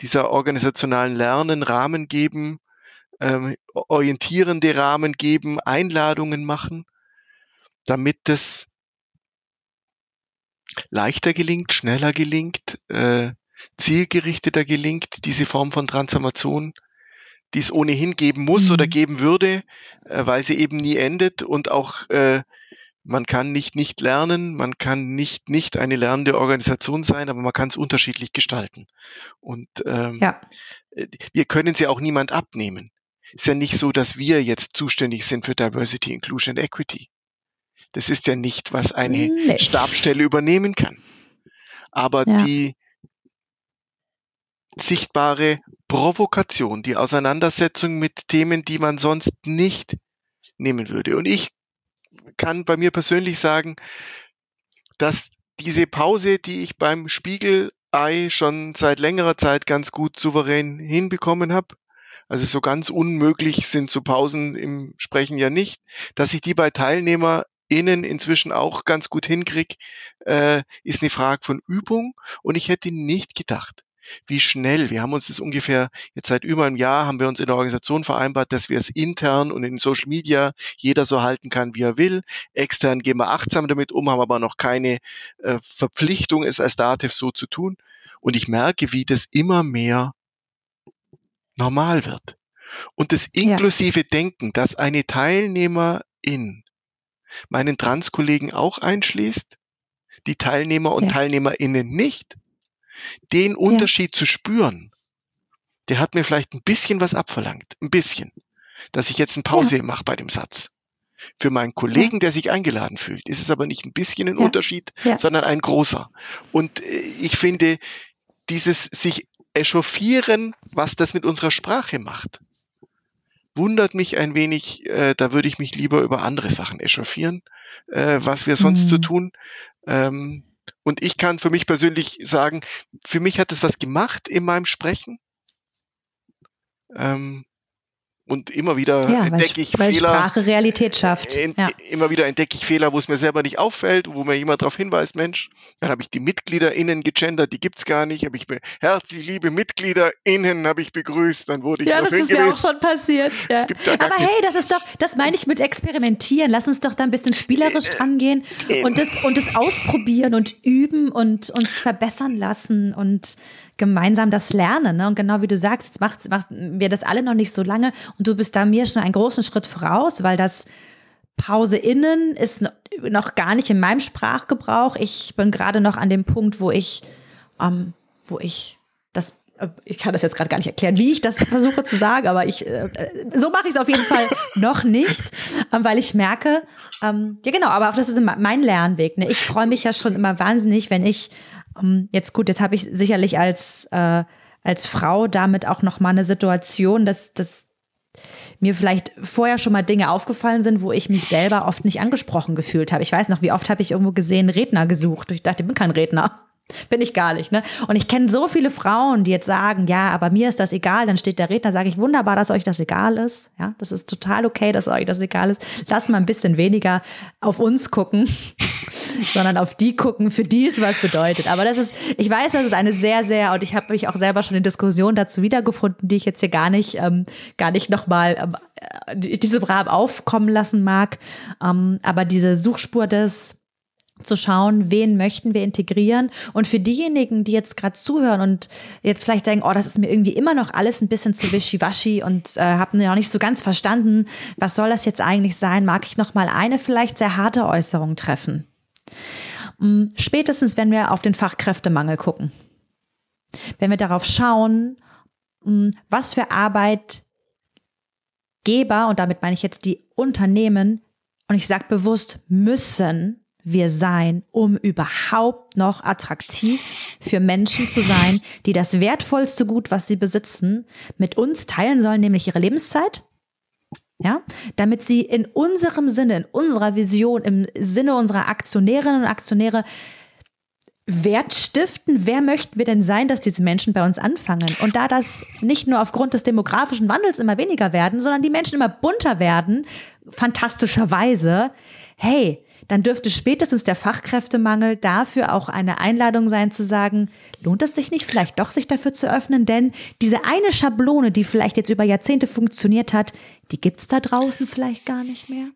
B: dieser organisationalen Lernen Rahmen geben, ähm, orientierende Rahmen geben, Einladungen machen, damit das leichter gelingt, schneller gelingt, äh, zielgerichteter gelingt, diese Form von Transformation die es ohnehin geben muss mhm. oder geben würde, äh, weil sie eben nie endet und auch äh, man kann nicht nicht lernen, man kann nicht nicht eine lernende Organisation sein, aber man kann es unterschiedlich gestalten. Und ähm, ja. Äh, wir können sie auch niemand abnehmen. Ist ja nicht so, dass wir jetzt zuständig sind für Diversity, Inclusion and Equity. Das ist ja nicht, was eine nee. Stabstelle übernehmen kann. Aber ja. die sichtbare Provokation, die Auseinandersetzung mit Themen, die man sonst nicht nehmen würde. Und ich kann bei mir persönlich sagen, dass diese Pause, die ich beim Spiegelei schon seit längerer Zeit ganz gut souverän hinbekommen habe, also so ganz unmöglich sind so Pausen im Sprechen ja nicht, dass ich die bei TeilnehmerInnen inzwischen auch ganz gut hinkriege, äh, ist eine Frage von Übung. Und ich hätte nicht gedacht, wie schnell, wir haben uns das ungefähr jetzt seit über einem Jahr, haben wir uns in der Organisation vereinbart, dass wir es intern und in Social Media jeder so halten kann, wie er will. Extern gehen wir achtsam damit um, haben aber noch keine äh, Verpflichtung, es als Dativ so zu tun. Und ich merke, wie das immer mehr normal wird. Und das inklusive ja. Denken, dass eine Teilnehmerin meinen Transkollegen auch einschließt, die Teilnehmer und ja. Teilnehmerinnen nicht, den Unterschied ja. zu spüren, der hat mir vielleicht ein bisschen was abverlangt, ein bisschen, dass ich jetzt eine Pause ja. mache bei dem Satz. Für meinen Kollegen, der sich eingeladen fühlt, ist es aber nicht ein bisschen ein Unterschied, sondern ein großer. Und äh, ich finde, dieses sich echauffieren, was das mit unserer Sprache macht, wundert mich ein wenig. Äh, da würde ich mich lieber über andere Sachen echauffieren, äh, was wir sonst mhm. zu tun. Ähm, und ich kann für mich persönlich sagen, für mich hat es was gemacht in meinem Sprechen. Ähm, und immer wieder ja, entdecke ich
A: weil Fehler. Sprache Realität schafft.
B: Ent, ja. Immer wieder entdecke ich Fehler, wo es mir selber nicht auffällt, wo mir jemand darauf hinweist, Mensch, dann habe ich die MitgliederInnen gegendert, die gibt's gar nicht, habe ich mir herzlich liebe MitgliederInnen habe ich begrüßt, dann wurde ich
A: Ja, das ist mir auch schon passiert. Ja. Aber hey, das ist doch, das meine ich mit experimentieren. Lass uns doch da ein bisschen spielerisch äh, dran gehen äh, und das und das ausprobieren und üben und uns verbessern lassen und gemeinsam das lernen. Ne? Und genau wie du sagst, jetzt macht, machen wir das alle noch nicht so lange und du bist da mir schon einen großen Schritt voraus, weil das Pause innen ist noch gar nicht in meinem Sprachgebrauch. Ich bin gerade noch an dem Punkt, wo ich, ähm, wo ich das äh, ich kann das jetzt gerade gar nicht erklären, wie ich das versuche zu sagen, aber ich äh, so mache ich es auf jeden Fall noch nicht, ähm, weil ich merke, ähm, ja genau, aber auch das ist mein Lernweg. Ne? Ich freue mich ja schon immer wahnsinnig, wenn ich jetzt gut, jetzt habe ich sicherlich als, äh, als Frau damit auch noch mal eine Situation, dass, dass mir vielleicht vorher schon mal Dinge aufgefallen sind, wo ich mich selber oft nicht angesprochen gefühlt habe. Ich weiß noch, wie oft habe ich irgendwo gesehen, Redner gesucht. Ich dachte, ich bin kein Redner. Bin ich gar nicht, ne? Und ich kenne so viele Frauen, die jetzt sagen, ja, aber mir ist das egal. Dann steht der Redner, sage ich, wunderbar, dass euch das egal ist. Ja, das ist total okay, dass euch das egal ist. Lass mal ein bisschen weniger auf uns gucken, sondern auf die gucken, für die es was bedeutet. Aber das ist, ich weiß, das ist eine sehr, sehr, und ich habe mich auch selber schon in Diskussionen dazu wiedergefunden, die ich jetzt hier gar nicht, ähm, gar nicht nochmal ähm, äh, diese Brav aufkommen lassen mag. Ähm, aber diese Suchspur des zu schauen, wen möchten wir integrieren. Und für diejenigen, die jetzt gerade zuhören und jetzt vielleicht denken, oh, das ist mir irgendwie immer noch alles ein bisschen zu wischiwaschi und äh, haben noch nicht so ganz verstanden, was soll das jetzt eigentlich sein, mag ich noch mal eine vielleicht sehr harte Äußerung treffen. Mm, spätestens, wenn wir auf den Fachkräftemangel gucken. Wenn wir darauf schauen, mm, was für Arbeitgeber, und damit meine ich jetzt die Unternehmen, und ich sage bewusst müssen, wir sein, um überhaupt noch attraktiv für Menschen zu sein, die das wertvollste Gut, was sie besitzen, mit uns teilen sollen, nämlich ihre Lebenszeit? Ja, damit sie in unserem Sinne, in unserer Vision, im Sinne unserer Aktionärinnen und Aktionäre Wert stiften. Wer möchten wir denn sein, dass diese Menschen bei uns anfangen? Und da das nicht nur aufgrund des demografischen Wandels immer weniger werden, sondern die Menschen immer bunter werden, fantastischerweise, hey, dann dürfte spätestens der Fachkräftemangel dafür auch eine Einladung sein zu sagen, lohnt es sich nicht vielleicht doch, sich dafür zu öffnen? Denn diese eine Schablone, die vielleicht jetzt über Jahrzehnte funktioniert hat, die gibt es da draußen vielleicht gar nicht mehr.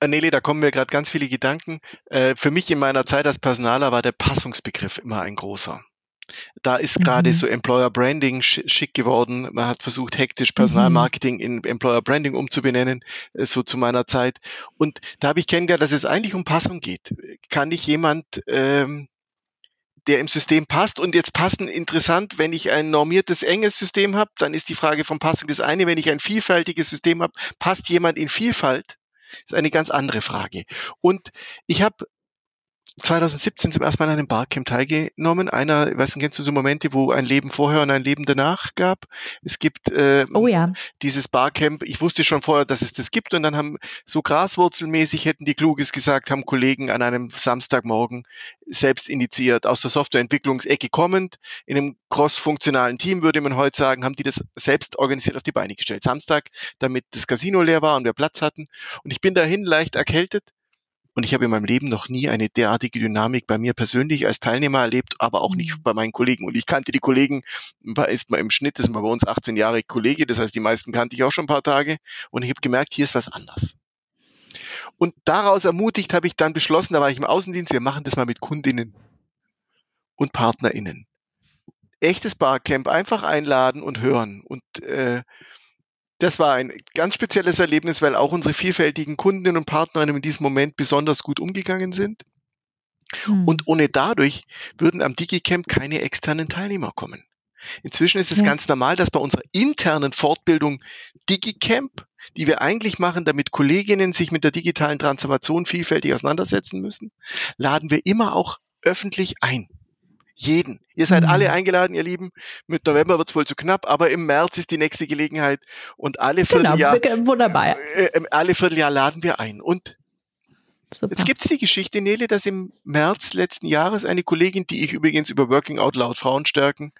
B: Anneli, da kommen mir gerade ganz viele Gedanken. Äh, für mich in meiner Zeit als Personaler war der Passungsbegriff immer ein großer. Da ist gerade mhm. so Employer Branding schick geworden. Man hat versucht, hektisch Personalmarketing mhm. in Employer Branding umzubenennen, äh, so zu meiner Zeit. Und da habe ich kennengelernt, dass es eigentlich um Passung geht. Kann ich jemand, ähm, der im System passt und jetzt passen interessant, wenn ich ein normiertes, enges System habe, dann ist die Frage von Passung das eine. Wenn ich ein vielfältiges System habe, passt jemand in Vielfalt? ist eine ganz andere Frage. Und ich habe 2017 zum ersten Mal an einem Barcamp teilgenommen. Einer, ich weiß nicht, kennst du so Momente, wo ein Leben vorher und ein Leben danach gab? Es gibt äh,
A: oh ja.
B: dieses Barcamp. Ich wusste schon vorher, dass es das gibt und dann haben so graswurzelmäßig hätten die Kluges gesagt, haben Kollegen an einem Samstagmorgen selbst initiiert aus der Softwareentwicklungsecke kommend in einem cross-funktionalen Team würde man heute sagen, haben die das selbst organisiert auf die Beine gestellt. Samstag, damit das Casino leer war und wir Platz hatten. Und ich bin dahin leicht erkältet Und ich habe in meinem Leben noch nie eine derartige Dynamik bei mir persönlich als Teilnehmer erlebt, aber auch nicht mhm. bei meinen Kollegen. Und ich kannte die Kollegen, ist mal im Schnitt, das sind bei uns 18 Jahre Kollege, das heißt, die meisten kannte ich auch schon ein paar Tage. Und ich habe gemerkt, hier ist was anders. Und daraus ermutigt habe ich dann beschlossen, da war ich im Außendienst, wir machen das mal mit Kundinnen und PartnerInnen. Echtes Barcamp, einfach einladen und hören. Und äh, das war ein ganz spezielles Erlebnis, weil auch unsere vielfältigen Kundinnen und Partnerinnen in diesem Moment besonders gut umgegangen sind. Hm. Und ohne dadurch würden am DigiCamp keine externen Teilnehmer kommen. Inzwischen ist es ja. ganz normal, dass bei unserer internen Fortbildung DigiCamp, die wir eigentlich machen, damit Kolleginnen sich mit der digitalen Transformation vielfältig auseinandersetzen müssen, laden wir immer auch öffentlich ein. Jeden. Ihr seid mhm. alle eingeladen, ihr Lieben. Mit November wird es wohl zu knapp, aber im März ist die nächste Gelegenheit und alle genau, Vierteljahr, wunderbar. Äh, äh, alle Vierteljahr laden wir ein. Und Super. Jetzt gibt es die Geschichte, Nele, dass im März letzten Jahres eine Kollegin, die ich übrigens über Working Out Loud Frauen stärken,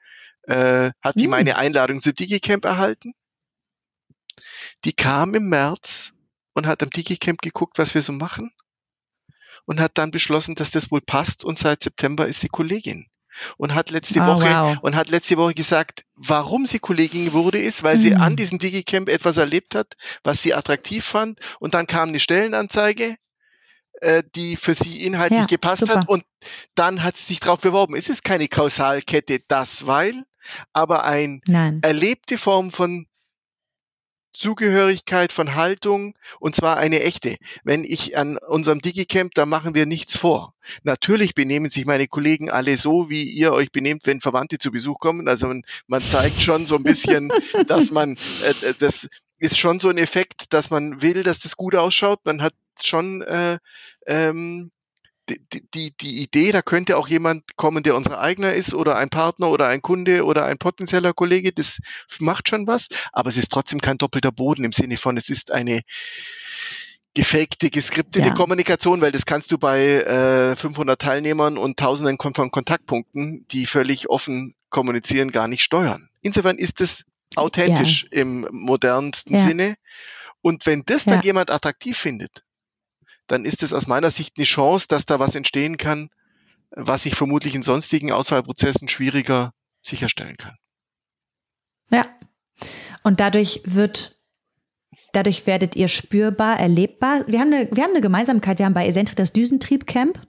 B: äh, hat die hm. meine Einladung zum DigiCamp erhalten. Die kam im März und hat am DigiCamp geguckt, was wir so machen und hat dann beschlossen, dass das wohl passt und seit September ist sie Kollegin und hat letzte oh, Woche wow. und hat letzte Woche gesagt, warum sie Kollegin wurde, ist, weil mhm. sie an diesem DigiCamp etwas erlebt hat, was sie attraktiv fand und dann kam eine Stellenanzeige äh, die für sie inhaltlich ja, gepasst super. hat und dann hat sie sich darauf beworben. Es ist keine Kausalkette, das weil, aber ein Nein. erlebte Form von Zugehörigkeit, von Haltung und zwar eine echte. Wenn ich an unserem Digicamp, da machen wir nichts vor. Natürlich benehmen sich meine Kollegen alle so, wie ihr euch benehmt, wenn Verwandte zu Besuch kommen. Also man, man zeigt schon so ein bisschen, dass man äh, das ist schon so ein Effekt, dass man will, dass das gut ausschaut. Man hat schon äh, ähm, die, die, die Idee, da könnte auch jemand kommen, der unser eigener ist oder ein Partner oder ein Kunde oder ein potenzieller Kollege, das macht schon was, aber es ist trotzdem kein doppelter Boden im Sinne von, es ist eine gefakte, geskriptete ja. Kommunikation, weil das kannst du bei äh, 500 Teilnehmern und Tausenden von Kontaktpunkten, die völlig offen kommunizieren, gar nicht steuern. Insofern ist es authentisch ja. im modernsten ja. Sinne. Und wenn das dann jemand attraktiv findet, dann ist es aus meiner Sicht eine Chance, dass da was entstehen kann, was ich vermutlich in sonstigen Auswahlprozessen schwieriger sicherstellen kann.
A: Ja. Und dadurch wird, dadurch werdet ihr spürbar, erlebbar. Wir haben eine, wir haben eine Gemeinsamkeit. Wir haben bei Eccentric das Düsentrieb-Camp.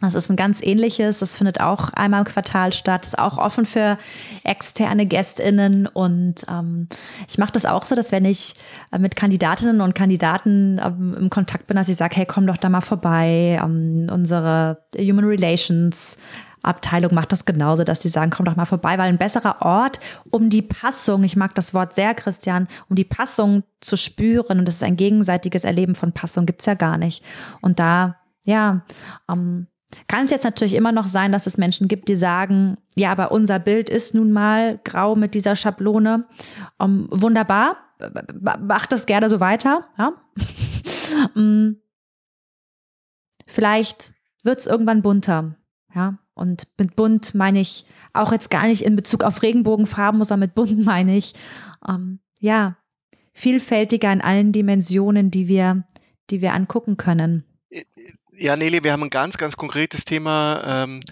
A: Das ist ein ganz ähnliches. Das findet auch einmal im Quartal statt. Ist auch offen für externe GästInnen. Und ähm, ich mache das auch so, dass wenn ich äh, mit Kandidatinnen und Kandidaten ähm, im Kontakt bin, dass ich sage, hey, komm doch da mal vorbei. Ähm, unsere Human Relations Abteilung macht das genauso, dass sie sagen, komm doch mal vorbei, weil ein besserer Ort, um die Passung, ich mag das Wort sehr, Christian, um die Passung zu spüren, und das ist ein gegenseitiges Erleben von Passung, gibt's ja gar nicht. Und da, ja, ähm, kann es jetzt natürlich immer noch sein, dass es Menschen gibt, die sagen, ja, aber unser Bild ist nun mal grau mit dieser Schablone. Um, ähm, wunderbar, macht das gerne so weiter. Ja? Mm. Vielleicht wird es irgendwann bunter. Ja? Und mit bunt meine ich auch jetzt gar nicht in Bezug auf Regenbogenfarben, sondern mit bunt meine ich, ähm, ja, vielfältiger in allen Dimensionen, die wir, die wir angucken können.
B: Ja, Nele, wir haben ein ganz, ganz konkretes Thema. Ähm,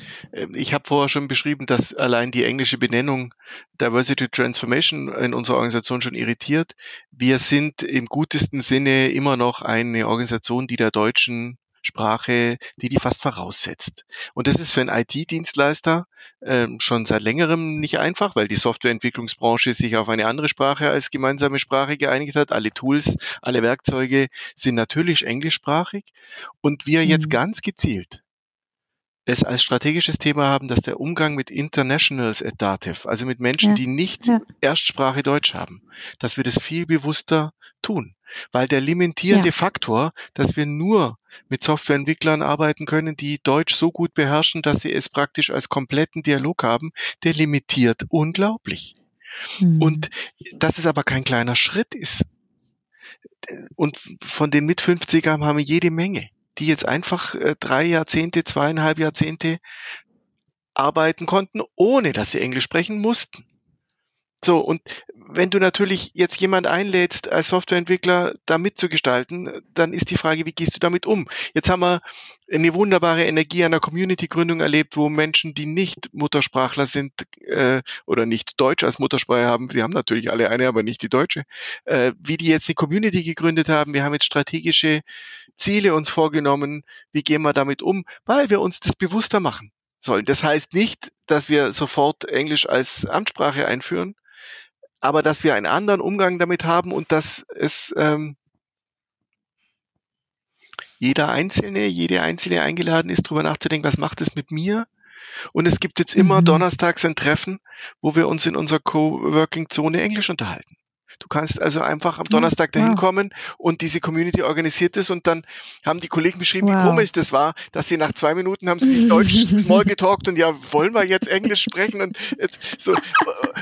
B: ich habe vorher schon beschrieben, dass allein die englische Benennung Diversity Transformation in unserer Organisation schon irritiert. Wir sind im gutesten Sinne immer noch eine Organisation, die der deutschen Sprache, die die fast voraussetzt. Und das ist für einen IT-Dienstleister äh, schon seit längerem nicht einfach, weil die Softwareentwicklungsbranche sich auf eine andere Sprache als gemeinsame Sprache geeinigt hat. Alle Tools, alle Werkzeuge sind natürlich englischsprachig. Und wir jetzt mhm. ganz gezielt es als strategisches Thema haben, dass der Umgang mit Internationals at Dativ, also mit Menschen, ja. die nicht ja. Erstsprache Deutsch haben, dass wir das viel bewusster tun. Weil der limitierende ja. Faktor, dass wir nur mit Softwareentwicklern arbeiten können, die Deutsch so gut beherrschen, dass sie es praktisch als kompletten Dialog haben, der limitiert unglaublich. Mhm. Und dass es aber kein kleiner Schritt ist. Und von den mit 50ern haben wir jede Menge die jetzt einfach äh, drei Jahrzehnte, zweieinhalb Jahrzehnte arbeiten konnten, ohne dass sie Englisch sprechen mussten. So, und wenn du natürlich jetzt jemand einlädst, als Softwareentwickler da mitzugestalten, dann ist die Frage, wie gehst du damit um? Jetzt haben wir eine wunderbare Energie einer Community-Gründung erlebt, wo Menschen, die nicht Muttersprachler sind äh, oder nicht Deutsch als Muttersprache haben, sie haben natürlich alle eine, aber nicht die deutsche, äh, wie die jetzt eine Community gegründet haben. Wir haben jetzt strategische Ziele uns vorgenommen. Wie gehen wir damit um? Weil wir uns das bewusster machen sollen. Das heißt nicht, dass wir sofort Englisch als Amtssprache einführen, aber dass wir einen anderen Umgang damit haben und dass es ähm, jeder Einzelne, jede Einzelne eingeladen ist, darüber nachzudenken, was macht es mit mir? Und es gibt jetzt immer mhm. donnerstags ein Treffen, wo wir uns in unserer Coworking-Zone Englisch unterhalten. Du kannst also einfach am Donnerstag dahin kommen und diese Community organisiert ist und dann haben die Kollegen beschrieben, wow. wie komisch das war, dass sie nach zwei Minuten haben sie nicht Deutsch small getalkt und ja, wollen wir jetzt Englisch sprechen und jetzt so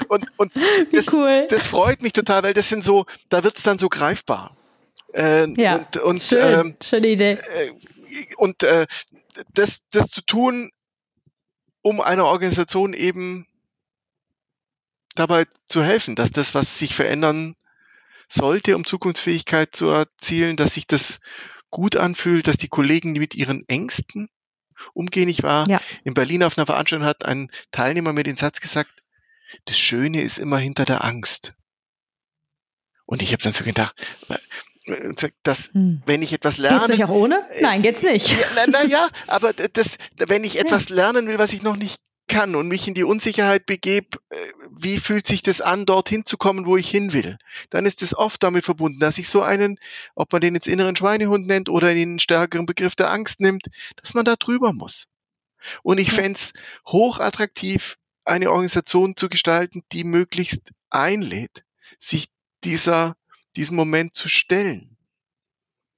B: und, und das, cool. das freut mich total, weil das sind so, da wird's dann so greifbar.
A: Äh, ja, und, und, schön, ähm, schöne Idee. Äh,
B: und äh, das, das zu tun, um einer Organisation eben dabei zu helfen, dass das, was sich verändern sollte, um Zukunftsfähigkeit zu erzielen, dass sich das gut anfühlt, dass die Kollegen mit ihren Ängsten umgehen. Ich war ja. in Berlin auf einer Veranstaltung, hat ein Teilnehmer mir den Satz gesagt, das Schöne ist immer hinter der Angst. Und ich habe dann so gedacht, dass hm. wenn ich etwas lerne. Geht's
A: nicht auch ohne? Nein, geht's nicht.
B: Ja, na, na ja, aber das, wenn ich etwas lernen will, was ich noch nicht kann und mich in die Unsicherheit begebe, äh, wie fühlt sich das an, dorthin zu kommen, wo ich hin will, dann ist es oft damit verbunden, dass ich so einen, ob man den jetzt inneren Schweinehund nennt oder einen stärkeren Begriff der Angst nimmt, dass man da drüber muss. Und ich ja. fände es hochattraktiv, eine Organisation zu gestalten, die möglichst einlädt, sich dieser, diesem Moment zu stellen.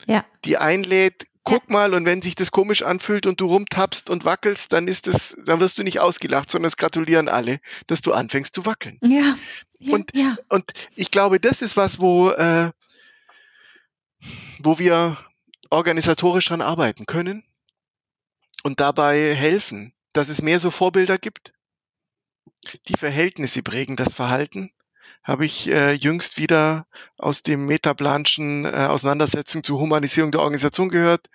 B: Ja. Die einlädt, guck ja. mal, und wenn sich das komisch anfühlt und du rumtappst und wackelst, dann ist es, dann wirst du nicht ausgelacht, sondern es gratulieren alle, dass du anfängst zu wackeln.
A: Ja.
B: ja und, ja. und ich glaube, das ist was, wo, äh, wo wir organisatorisch dran arbeiten können und dabei helfen, dass es mehr so Vorbilder gibt. Die Verhältnisse prägen das Verhalten habe ich äh, jüngst wieder aus dem Metaplanschen äh, Auseinandersetzung zur Humanisierung der Organisation gehört.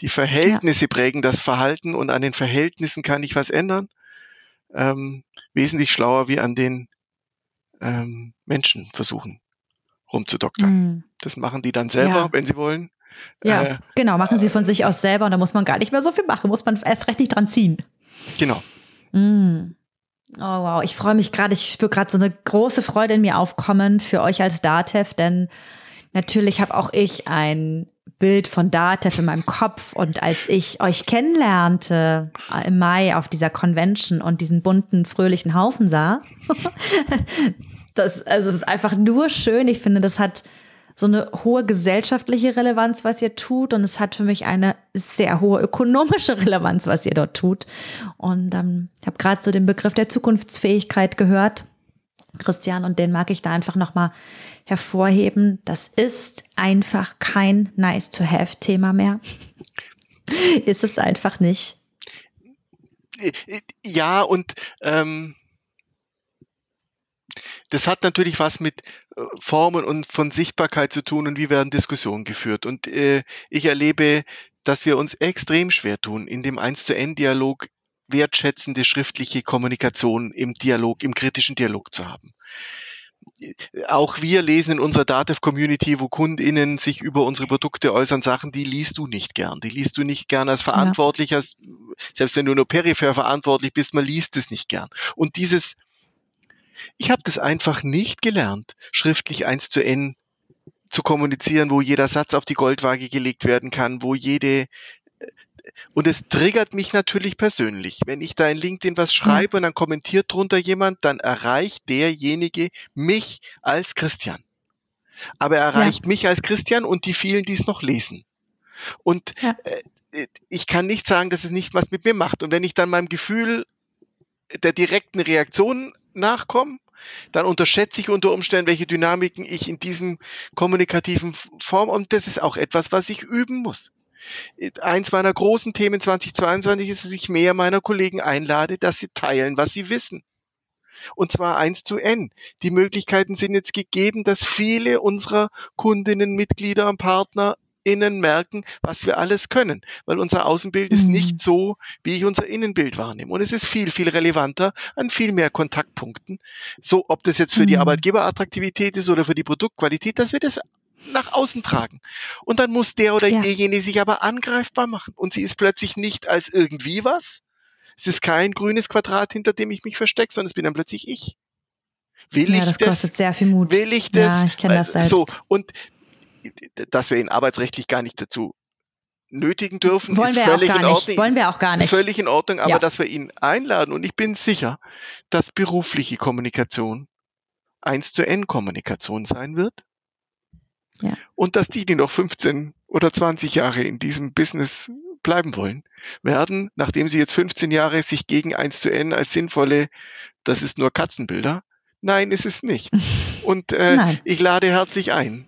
B: Die Verhältnisse ja. prägen das Verhalten und an den Verhältnissen kann ich was ändern. Ähm, wesentlich schlauer wie an den ähm, Menschen versuchen rumzudoktern. Mhm. Das machen die dann selber, ja. wenn sie wollen.
A: Ja, äh, genau, machen sie von sich aus selber und da muss man gar nicht mehr so viel machen, muss man erst recht nicht dran ziehen.
B: Genau.
A: Mhm. Oh wow, ich freue mich gerade, ich spüre gerade so eine große Freude in mir aufkommen für euch als DATEV, denn natürlich habe auch ich ein Bild von DATEV in meinem Kopf. Und als ich euch kennenlernte äh, im Mai auf dieser Convention und diesen bunten, fröhlichen Haufen sah, das, also es ist einfach nur schön. Ich finde, das hat so eine hohe gesellschaftliche Relevanz, was ihr tut. Und es hat für mich eine sehr hohe ökonomische Relevanz, was ihr dort tut. Und ähm, ich habe gerade so den Begriff der Zukunftsfähigkeit gehört, Christian, und den mag ich da einfach nochmal hervorheben. Das ist einfach kein Nice-to-Have-Thema mehr. ist es einfach nicht.
B: Ja, und ähm, das hat natürlich was mit Formen und von Sichtbarkeit zu tun und wie werden Diskussionen geführt. Und äh, ich erlebe, dass wir uns extrem schwer tun, in dem 1 zu N-Dialog wertschätzende schriftliche Kommunikation im Dialog, im kritischen Dialog zu haben. Auch wir lesen in unserer Datev-Community, wo KundInnen sich über unsere Produkte äußern, Sachen, die liest du nicht gern. Die liest du nicht gern als Verantwortlicher, ja. selbst wenn du nur peripher verantwortlich bist, man liest es nicht gern. Und dieses ich habe das einfach nicht gelernt, schriftlich eins zu n zu kommunizieren, wo jeder Satz auf die Goldwaage gelegt werden kann, wo jede und es triggert mich natürlich persönlich. Wenn ich da in LinkedIn was schreibe und dann kommentiert drunter jemand, dann erreicht derjenige mich als Christian. Aber er erreicht ja. mich als Christian und die vielen, die es noch lesen. Und ja. äh, ich kann nicht sagen, dass es nicht was mit mir macht. Und wenn ich dann meinem Gefühl der direkten Reaktion nachkommen, dann unterschätze ich unter Umständen, welche Dynamiken ich in diesem kommunikativen Form, und das ist auch etwas, was ich üben muss. Eins meiner großen Themen 2022 ist, dass ich mehr meiner Kollegen einlade, dass sie teilen, was sie wissen. Und zwar eins zu N. Die Möglichkeiten sind jetzt gegeben, dass viele unserer Kundinnen, Mitglieder, Partner innen merken, was wir alles können, weil unser Außenbild ist nicht mhm. so, wie ich unser Innenbild wahrnehme. Und es ist viel, viel relevanter an viel mehr Kontaktpunkten. So, ob das jetzt für die mhm. Arbeitgeberattraktivität ist oder für die Produktqualität, dass wir das nach außen tragen. Und dann muss der oder ja. derjenige sich aber angreifbar machen. Und sie ist plötzlich nicht als irgendwie was. Es ist kein grünes Quadrat, hinter dem ich mich verstecke, sondern es bin dann plötzlich ich.
A: Will ja, ich das, das kostet sehr viel Mut.
B: Will ich das?
A: Ja, ich kenne das selbst. So,
B: und dass wir ihn arbeitsrechtlich gar nicht dazu nötigen dürfen,
A: Wollen
B: ist völlig
A: in
B: Ordnung.
A: Wollen wir auch gar nicht.
B: Völlig in Ordnung, aber ja. dass wir ihn einladen und ich bin sicher, dass berufliche Kommunikation eins zu N Kommunikation sein wird. Ja. Und dass die, die noch 15 oder 20 Jahre in diesem Business bleiben wollen, werden, nachdem sie jetzt 15 Jahre sich gegen 1 zu N als sinnvolle, das ist nur Katzenbilder, nein, ist es nicht. Und äh, ich lade herzlich ein,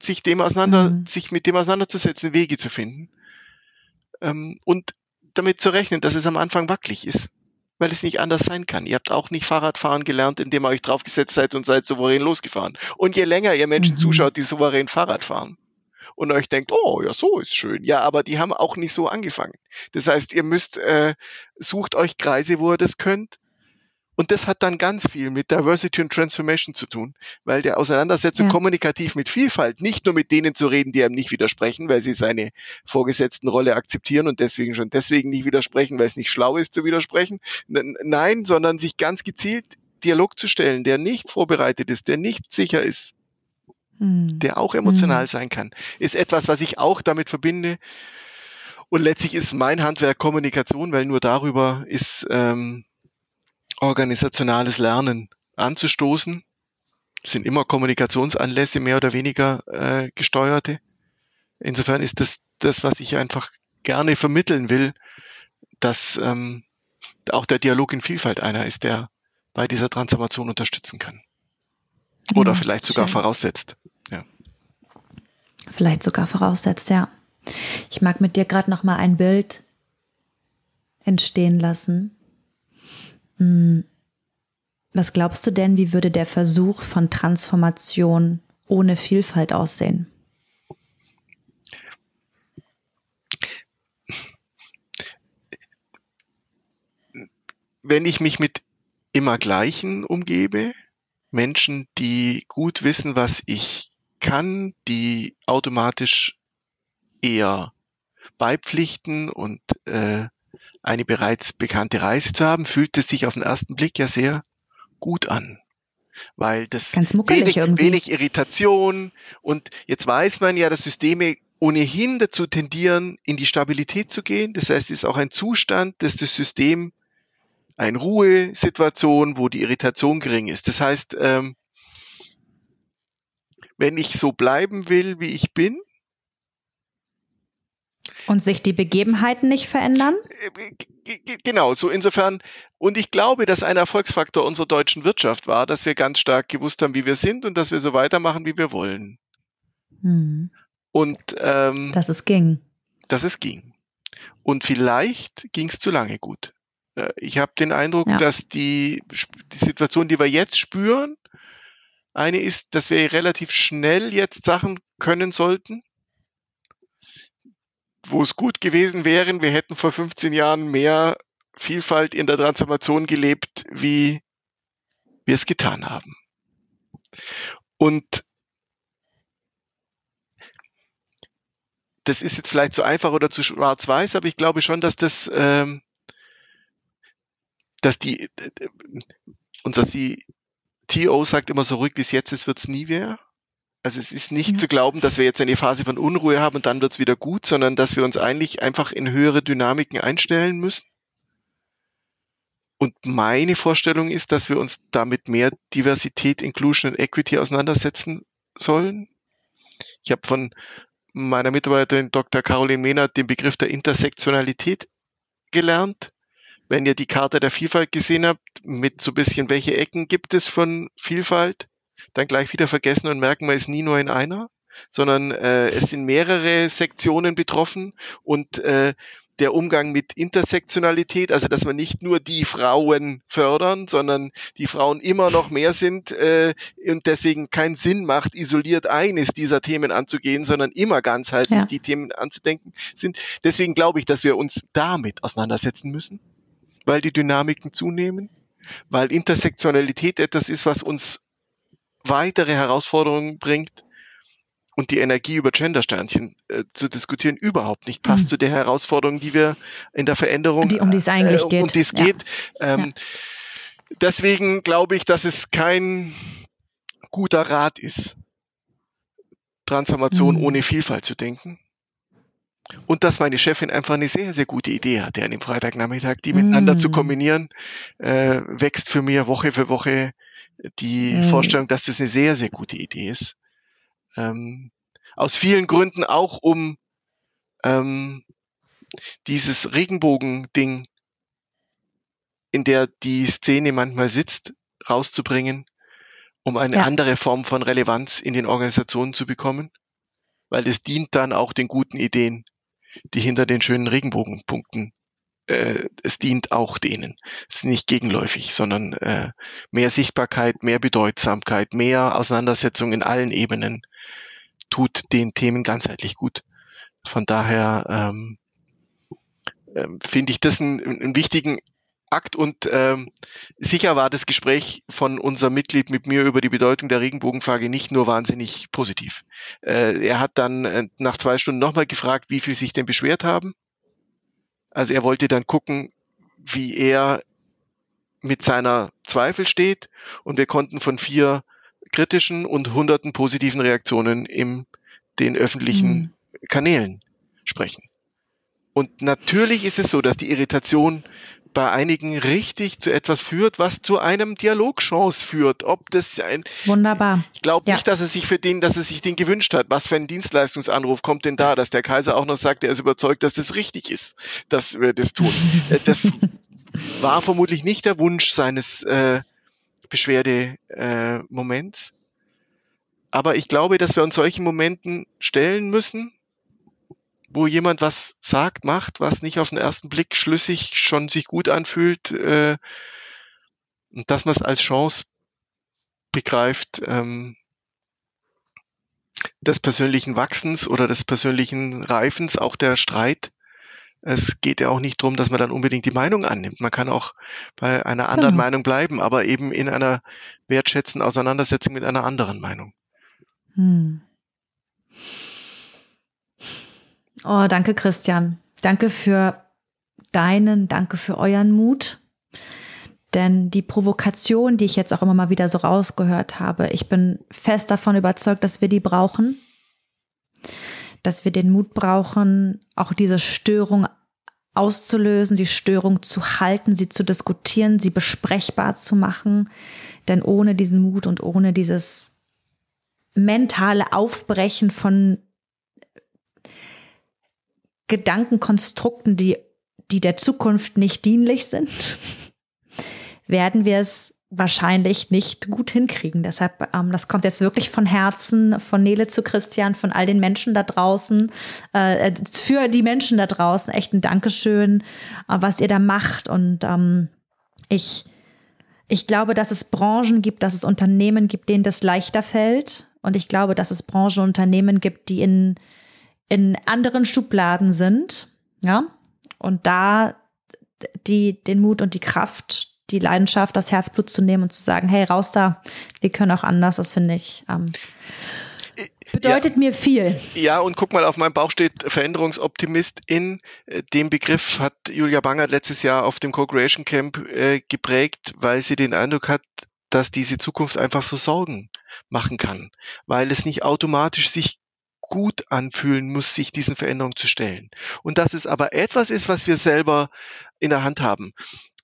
B: sich dem auseinander, mhm. sich mit dem auseinanderzusetzen, Wege zu finden. Ähm, und damit zu rechnen, dass es am Anfang wackelig ist, weil es nicht anders sein kann. Ihr habt auch nicht Fahrradfahren gelernt, indem ihr euch draufgesetzt seid und seid souverän losgefahren. Und je länger ihr Menschen mhm. zuschaut, die souverän Fahrrad fahren, und euch denkt, oh ja, so ist schön. Ja, aber die haben auch nicht so angefangen. Das heißt, ihr müsst, äh, sucht euch Kreise, wo ihr das könnt und das hat dann ganz viel mit Diversity und Transformation zu tun, weil der Auseinandersetzung ja. kommunikativ mit Vielfalt, nicht nur mit denen zu reden, die einem nicht widersprechen, weil sie seine vorgesetzten Rolle akzeptieren und deswegen schon deswegen nicht widersprechen, weil es nicht schlau ist zu widersprechen. Nein, sondern sich ganz gezielt Dialog zu stellen, der nicht vorbereitet ist, der nicht sicher ist, hm. der auch emotional hm. sein kann, ist etwas, was ich auch damit verbinde. Und letztlich ist mein Handwerk Kommunikation, weil nur darüber ist ähm, organisationales Lernen anzustoßen. Das sind immer Kommunikationsanlässe, mehr oder weniger äh, gesteuerte. Insofern ist das das, was ich einfach gerne vermitteln will, dass ähm, auch der Dialog in Vielfalt einer ist, der bei dieser Transformation unterstützen kann. Oder ja, vielleicht sogar schön. voraussetzt. Ja.
A: Vielleicht sogar voraussetzt, ja. Ich mag mit dir gerade noch mal ein Bild entstehen lassen. Hm. Was glaubst du denn, wie würde der Versuch von Transformation ohne Vielfalt aussehen?
B: Wenn ich mich mit immer Gleichen umgebe, Menschen, die gut wissen, was ich kann, die automatisch eher beipflichten und äh, eine bereits bekannte Reise zu haben, fühlt es sich auf den ersten Blick ja sehr gut an. Weil das
A: wenig,
B: wenig Irritation und jetzt weiß man ja, dass Systeme ohnehin dazu tendieren, in die Stabilität zu gehen. Das heißt, es ist auch ein Zustand, dass das System eine Ruhesituation, wo die Irritation gering ist. Das heißt, ähm, wenn ich so bleiben will, wie ich bin,
A: und sich die Begebenheiten nicht verändern?
B: Äh, genau, so insofern. Und ich glaube, dass ein Erfolgsfaktor unserer deutschen Wirtschaft war, dass wir ganz stark gewusst haben, wie wir sind und dass wir so weitermachen, wie wir wollen. Hm. Und ähm,
A: dass es ging.
B: Dass es ging. Und vielleicht ging es zu lange gut. Äh, ich habe den Eindruck, ja. dass die, die Situation, die wir jetzt spüren, eine ist, dass wir relativ schnell jetzt Sachen können sollten, wo es gut gewesen wäre, wir hätten vor 15 Jahren mehr Vielfalt in der Transformation gelebt, wie wir es getan haben. Und das ist jetzt vielleicht zu einfach oder zu schwarz-weiß, aber ich glaube schon, dass das, ähm, dass die, unser CTO sagt immer so ruhig, wie es jetzt ist, wird es nie mehr. Also es ist nicht ja. zu glauben, dass wir jetzt eine Phase von Unruhe haben und dann wird es wieder gut, sondern dass wir uns eigentlich einfach in höhere Dynamiken einstellen müssen. Und meine Vorstellung ist, dass wir uns damit mehr Diversität, Inclusion und Equity auseinandersetzen sollen. Ich habe von meiner Mitarbeiterin Dr. Caroline Mehnert den Begriff der Intersektionalität gelernt. Wenn ihr die Karte der Vielfalt gesehen habt, mit so bisschen, welche Ecken gibt es von Vielfalt, dann gleich wieder vergessen und merken, man ist nie nur in einer, sondern äh, es sind mehrere Sektionen betroffen und äh, der Umgang mit Intersektionalität, also dass wir nicht nur die Frauen fördern, sondern die Frauen immer noch mehr sind äh, und deswegen keinen Sinn macht, isoliert eines dieser Themen anzugehen, sondern immer ganzheitlich ja. die Themen anzudenken sind. Deswegen glaube ich, dass wir uns damit auseinandersetzen müssen, weil die Dynamiken zunehmen, weil Intersektionalität etwas ist, was uns weitere Herausforderungen bringt und die Energie über Gendersternchen äh, zu diskutieren überhaupt nicht passt mhm. zu der Herausforderung, die wir in der Veränderung,
A: die, um die es eigentlich äh,
B: geht. Um die es ja. geht. Ähm, ja. Deswegen glaube ich, dass es kein guter Rat ist, Transformation mhm. ohne Vielfalt zu denken. Und dass meine Chefin einfach eine sehr, sehr gute Idee hatte an dem Freitagnachmittag, die miteinander mm. zu kombinieren, äh, wächst für mich Woche für Woche die mm. Vorstellung, dass das eine sehr, sehr gute Idee ist. Ähm, aus vielen Gründen auch, um ähm, dieses Regenbogen-Ding, in der die Szene manchmal sitzt, rauszubringen, um eine ja. andere Form von Relevanz in den Organisationen zu bekommen, weil es dient dann auch den guten Ideen, die hinter den schönen Regenbogenpunkten äh, es dient auch denen. Es ist nicht gegenläufig, sondern äh, mehr Sichtbarkeit, mehr Bedeutsamkeit, mehr Auseinandersetzung in allen Ebenen tut den Themen ganzheitlich gut. Von daher ähm, äh, finde ich das einen, einen wichtigen Akt und ähm, sicher war das Gespräch von unserem Mitglied mit mir über die Bedeutung der Regenbogenfrage nicht nur wahnsinnig positiv. Äh, er hat dann äh, nach zwei Stunden nochmal gefragt, wie viel sich denn beschwert haben also er wollte dann gucken, wie er mit seiner Zweifel steht und wir konnten von vier kritischen und hunderten positiven Reaktionen in den öffentlichen mhm. Kanälen sprechen. Und natürlich ist es so, dass die Irritation bei einigen richtig zu etwas führt, was zu einem Dialogchance führt. Ob das ein
A: Wunderbar.
B: Ich glaube ja. nicht, dass er sich für den, dass er sich den gewünscht hat. Was für ein Dienstleistungsanruf kommt denn da, dass der Kaiser auch noch sagt, er ist überzeugt, dass das richtig ist, dass wir das tun. Äh, das war vermutlich nicht der Wunsch seines äh, Beschwerdemoments. Äh, Aber ich glaube, dass wir uns solchen Momenten stellen müssen wo jemand was sagt, macht, was nicht auf den ersten Blick schlüssig schon sich gut anfühlt, äh, und dass man es als Chance begreift, ähm, des persönlichen Wachsens oder des persönlichen Reifens, auch der Streit. Es geht ja auch nicht darum, dass man dann unbedingt die Meinung annimmt. Man kann auch bei einer anderen genau. Meinung bleiben, aber eben in einer wertschätzenden Auseinandersetzung mit einer anderen Meinung. Hm.
A: Oh, danke, Christian. Danke für deinen, danke für euren Mut. Denn die Provokation, die ich jetzt auch immer mal wieder so rausgehört habe, ich bin fest davon überzeugt, dass wir die brauchen. Dass wir den Mut brauchen, auch diese Störung auszulösen, die Störung zu halten, sie zu diskutieren, sie besprechbar zu machen. Denn ohne diesen Mut und ohne dieses mentale Aufbrechen von Gedankenkonstrukten, die, die der Zukunft nicht dienlich sind, werden wir es wahrscheinlich nicht gut hinkriegen. Deshalb, ähm, das kommt jetzt wirklich von Herzen, von Nele zu Christian, von all den Menschen da draußen, äh, für die Menschen da draußen. Echt ein Dankeschön, äh, was ihr da macht. Und ähm, ich, ich glaube, dass es Branchen gibt, dass es Unternehmen gibt, denen das leichter fällt. Und ich glaube, dass es Branchen und Unternehmen gibt, die in in anderen Schubladen sind, ja, und da die, den Mut und die Kraft, die Leidenschaft, das Herzblut zu nehmen und zu sagen, hey, raus da, wir können auch anders, das finde ich, ähm, bedeutet ja. mir viel.
B: Ja, und guck mal, auf meinem Bauch steht Veränderungsoptimist. In äh, dem Begriff hat Julia Bangert letztes Jahr auf dem Co-Creation Camp äh, geprägt, weil sie den Eindruck hat, dass diese Zukunft einfach so Sorgen machen kann, weil es nicht automatisch sich gut anfühlen muss, sich diesen Veränderungen zu stellen. Und dass es aber etwas ist, was wir selber in der Hand haben.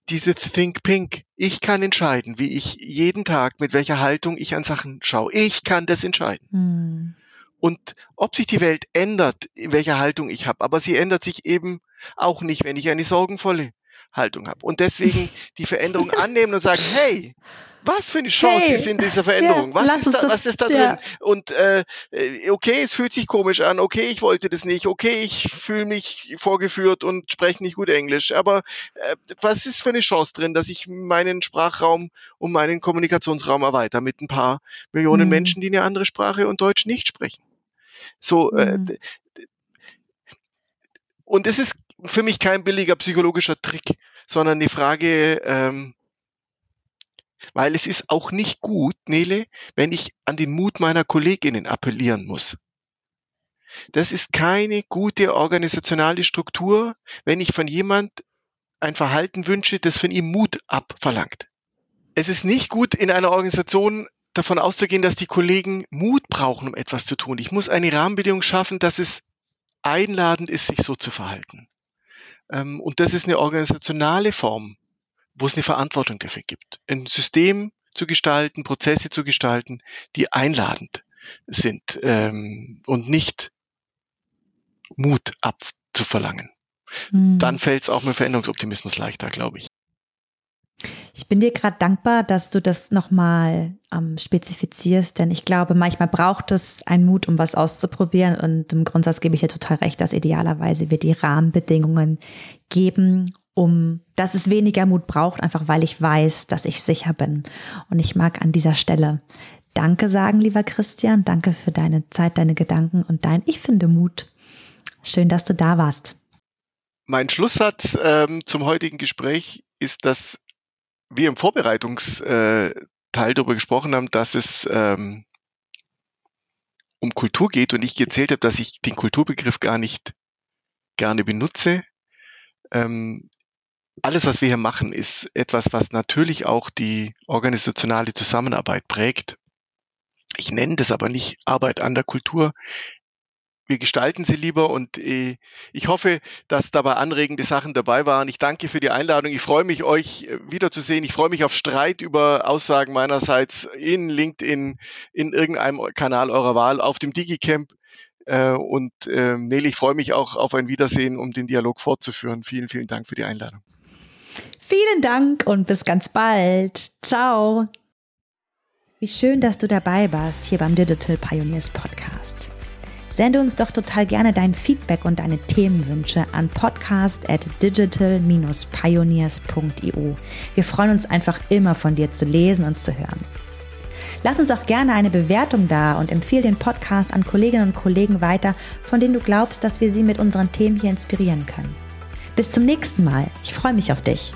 B: Diese Think Pink. Ich kann entscheiden, wie ich jeden Tag, mit welcher Haltung ich an Sachen schaue. Ich kann das entscheiden. Mhm. Und ob sich die Welt ändert, in welcher Haltung ich habe, aber sie ändert sich eben auch nicht, wenn ich eine sorgenvolle Haltung habe. Und deswegen die Veränderung annehmen und sagen, hey, was für eine Chance hey, ist in dieser Veränderung? Ja, was, ist da, das, was ist da ja. drin? Und äh, okay, es fühlt sich komisch an, okay, ich wollte das nicht, okay, ich fühle mich vorgeführt und spreche nicht gut Englisch, aber äh, was ist für eine Chance drin, dass ich meinen Sprachraum und meinen Kommunikationsraum erweitere mit ein paar Millionen mhm. Menschen, die eine andere Sprache und Deutsch nicht sprechen? So, äh, mhm. äh, und es ist für mich kein billiger psychologischer Trick, sondern die Frage, ähm, weil es ist auch nicht gut, Nele, wenn ich an den Mut meiner Kolleginnen appellieren muss. Das ist keine gute organisationale Struktur, wenn ich von jemand ein Verhalten wünsche, das von ihm Mut abverlangt. Es ist nicht gut, in einer Organisation davon auszugehen, dass die Kollegen Mut brauchen, um etwas zu tun. Ich muss eine Rahmenbedingung schaffen, dass es einladend ist, sich so zu verhalten. Ähm, und das ist eine organisationale Form wo es eine Verantwortung dafür gibt. Ein System zu gestalten, Prozesse zu gestalten, die einladend sind ähm, und nicht Mut abzuverlangen. Hm. Dann fällt es auch mit Veränderungsoptimismus leichter, glaube ich.
A: Ich bin dir gerade dankbar, dass du das nochmal ähm, spezifizierst, denn ich glaube, manchmal braucht es einen Mut, um was auszuprobieren. Und im Grundsatz gebe ich dir total recht, dass idealerweise wir die Rahmenbedingungen geben, um dass es weniger Mut braucht, einfach weil ich weiß, dass ich sicher bin. Und ich mag an dieser Stelle Danke sagen, lieber Christian. Danke für deine Zeit, deine Gedanken und dein Ich finde Mut. Schön, dass du da warst.
B: Mein Schlusssatz ähm, zum heutigen Gespräch ist, dass wir im Vorbereitungsteil darüber gesprochen haben, dass es ähm, um Kultur geht und ich gezählt habe, dass ich den Kulturbegriff gar nicht gerne benutze. Ähm, alles, was wir hier machen, ist etwas, was natürlich auch die organisationale Zusammenarbeit prägt. Ich nenne das aber nicht Arbeit an der Kultur. Wir gestalten sie lieber und äh, ich hoffe, dass dabei anregende Sachen dabei waren. Ich danke für die Einladung. Ich freue mich, euch äh, wiederzusehen. Ich freue mich auf Streit über Aussagen meinerseits in LinkedIn, in irgendeinem Kanal eurer Wahl, auf dem Digicamp. Äh, und äh, Nele, ich freue mich auch auf ein Wiedersehen, um den Dialog fortzuführen. Vielen, vielen Dank für die Einladung.
A: Vielen Dank und bis ganz bald. Ciao. Wie schön, dass du dabei warst hier beim Digital Pioneers Podcast. Sende uns doch total gerne dein Feedback und deine Themenwünsche an podcast at digital-pioneers.io. Wir freuen uns einfach immer von dir zu lesen und zu hören. Lass uns auch gerne eine Bewertung da und empfehle den Podcast an Kolleginnen und Kollegen weiter, von denen du glaubst, dass wir sie mit unseren Themen hier inspirieren können. Bis zum nächsten Mal. Ich freue mich auf dich.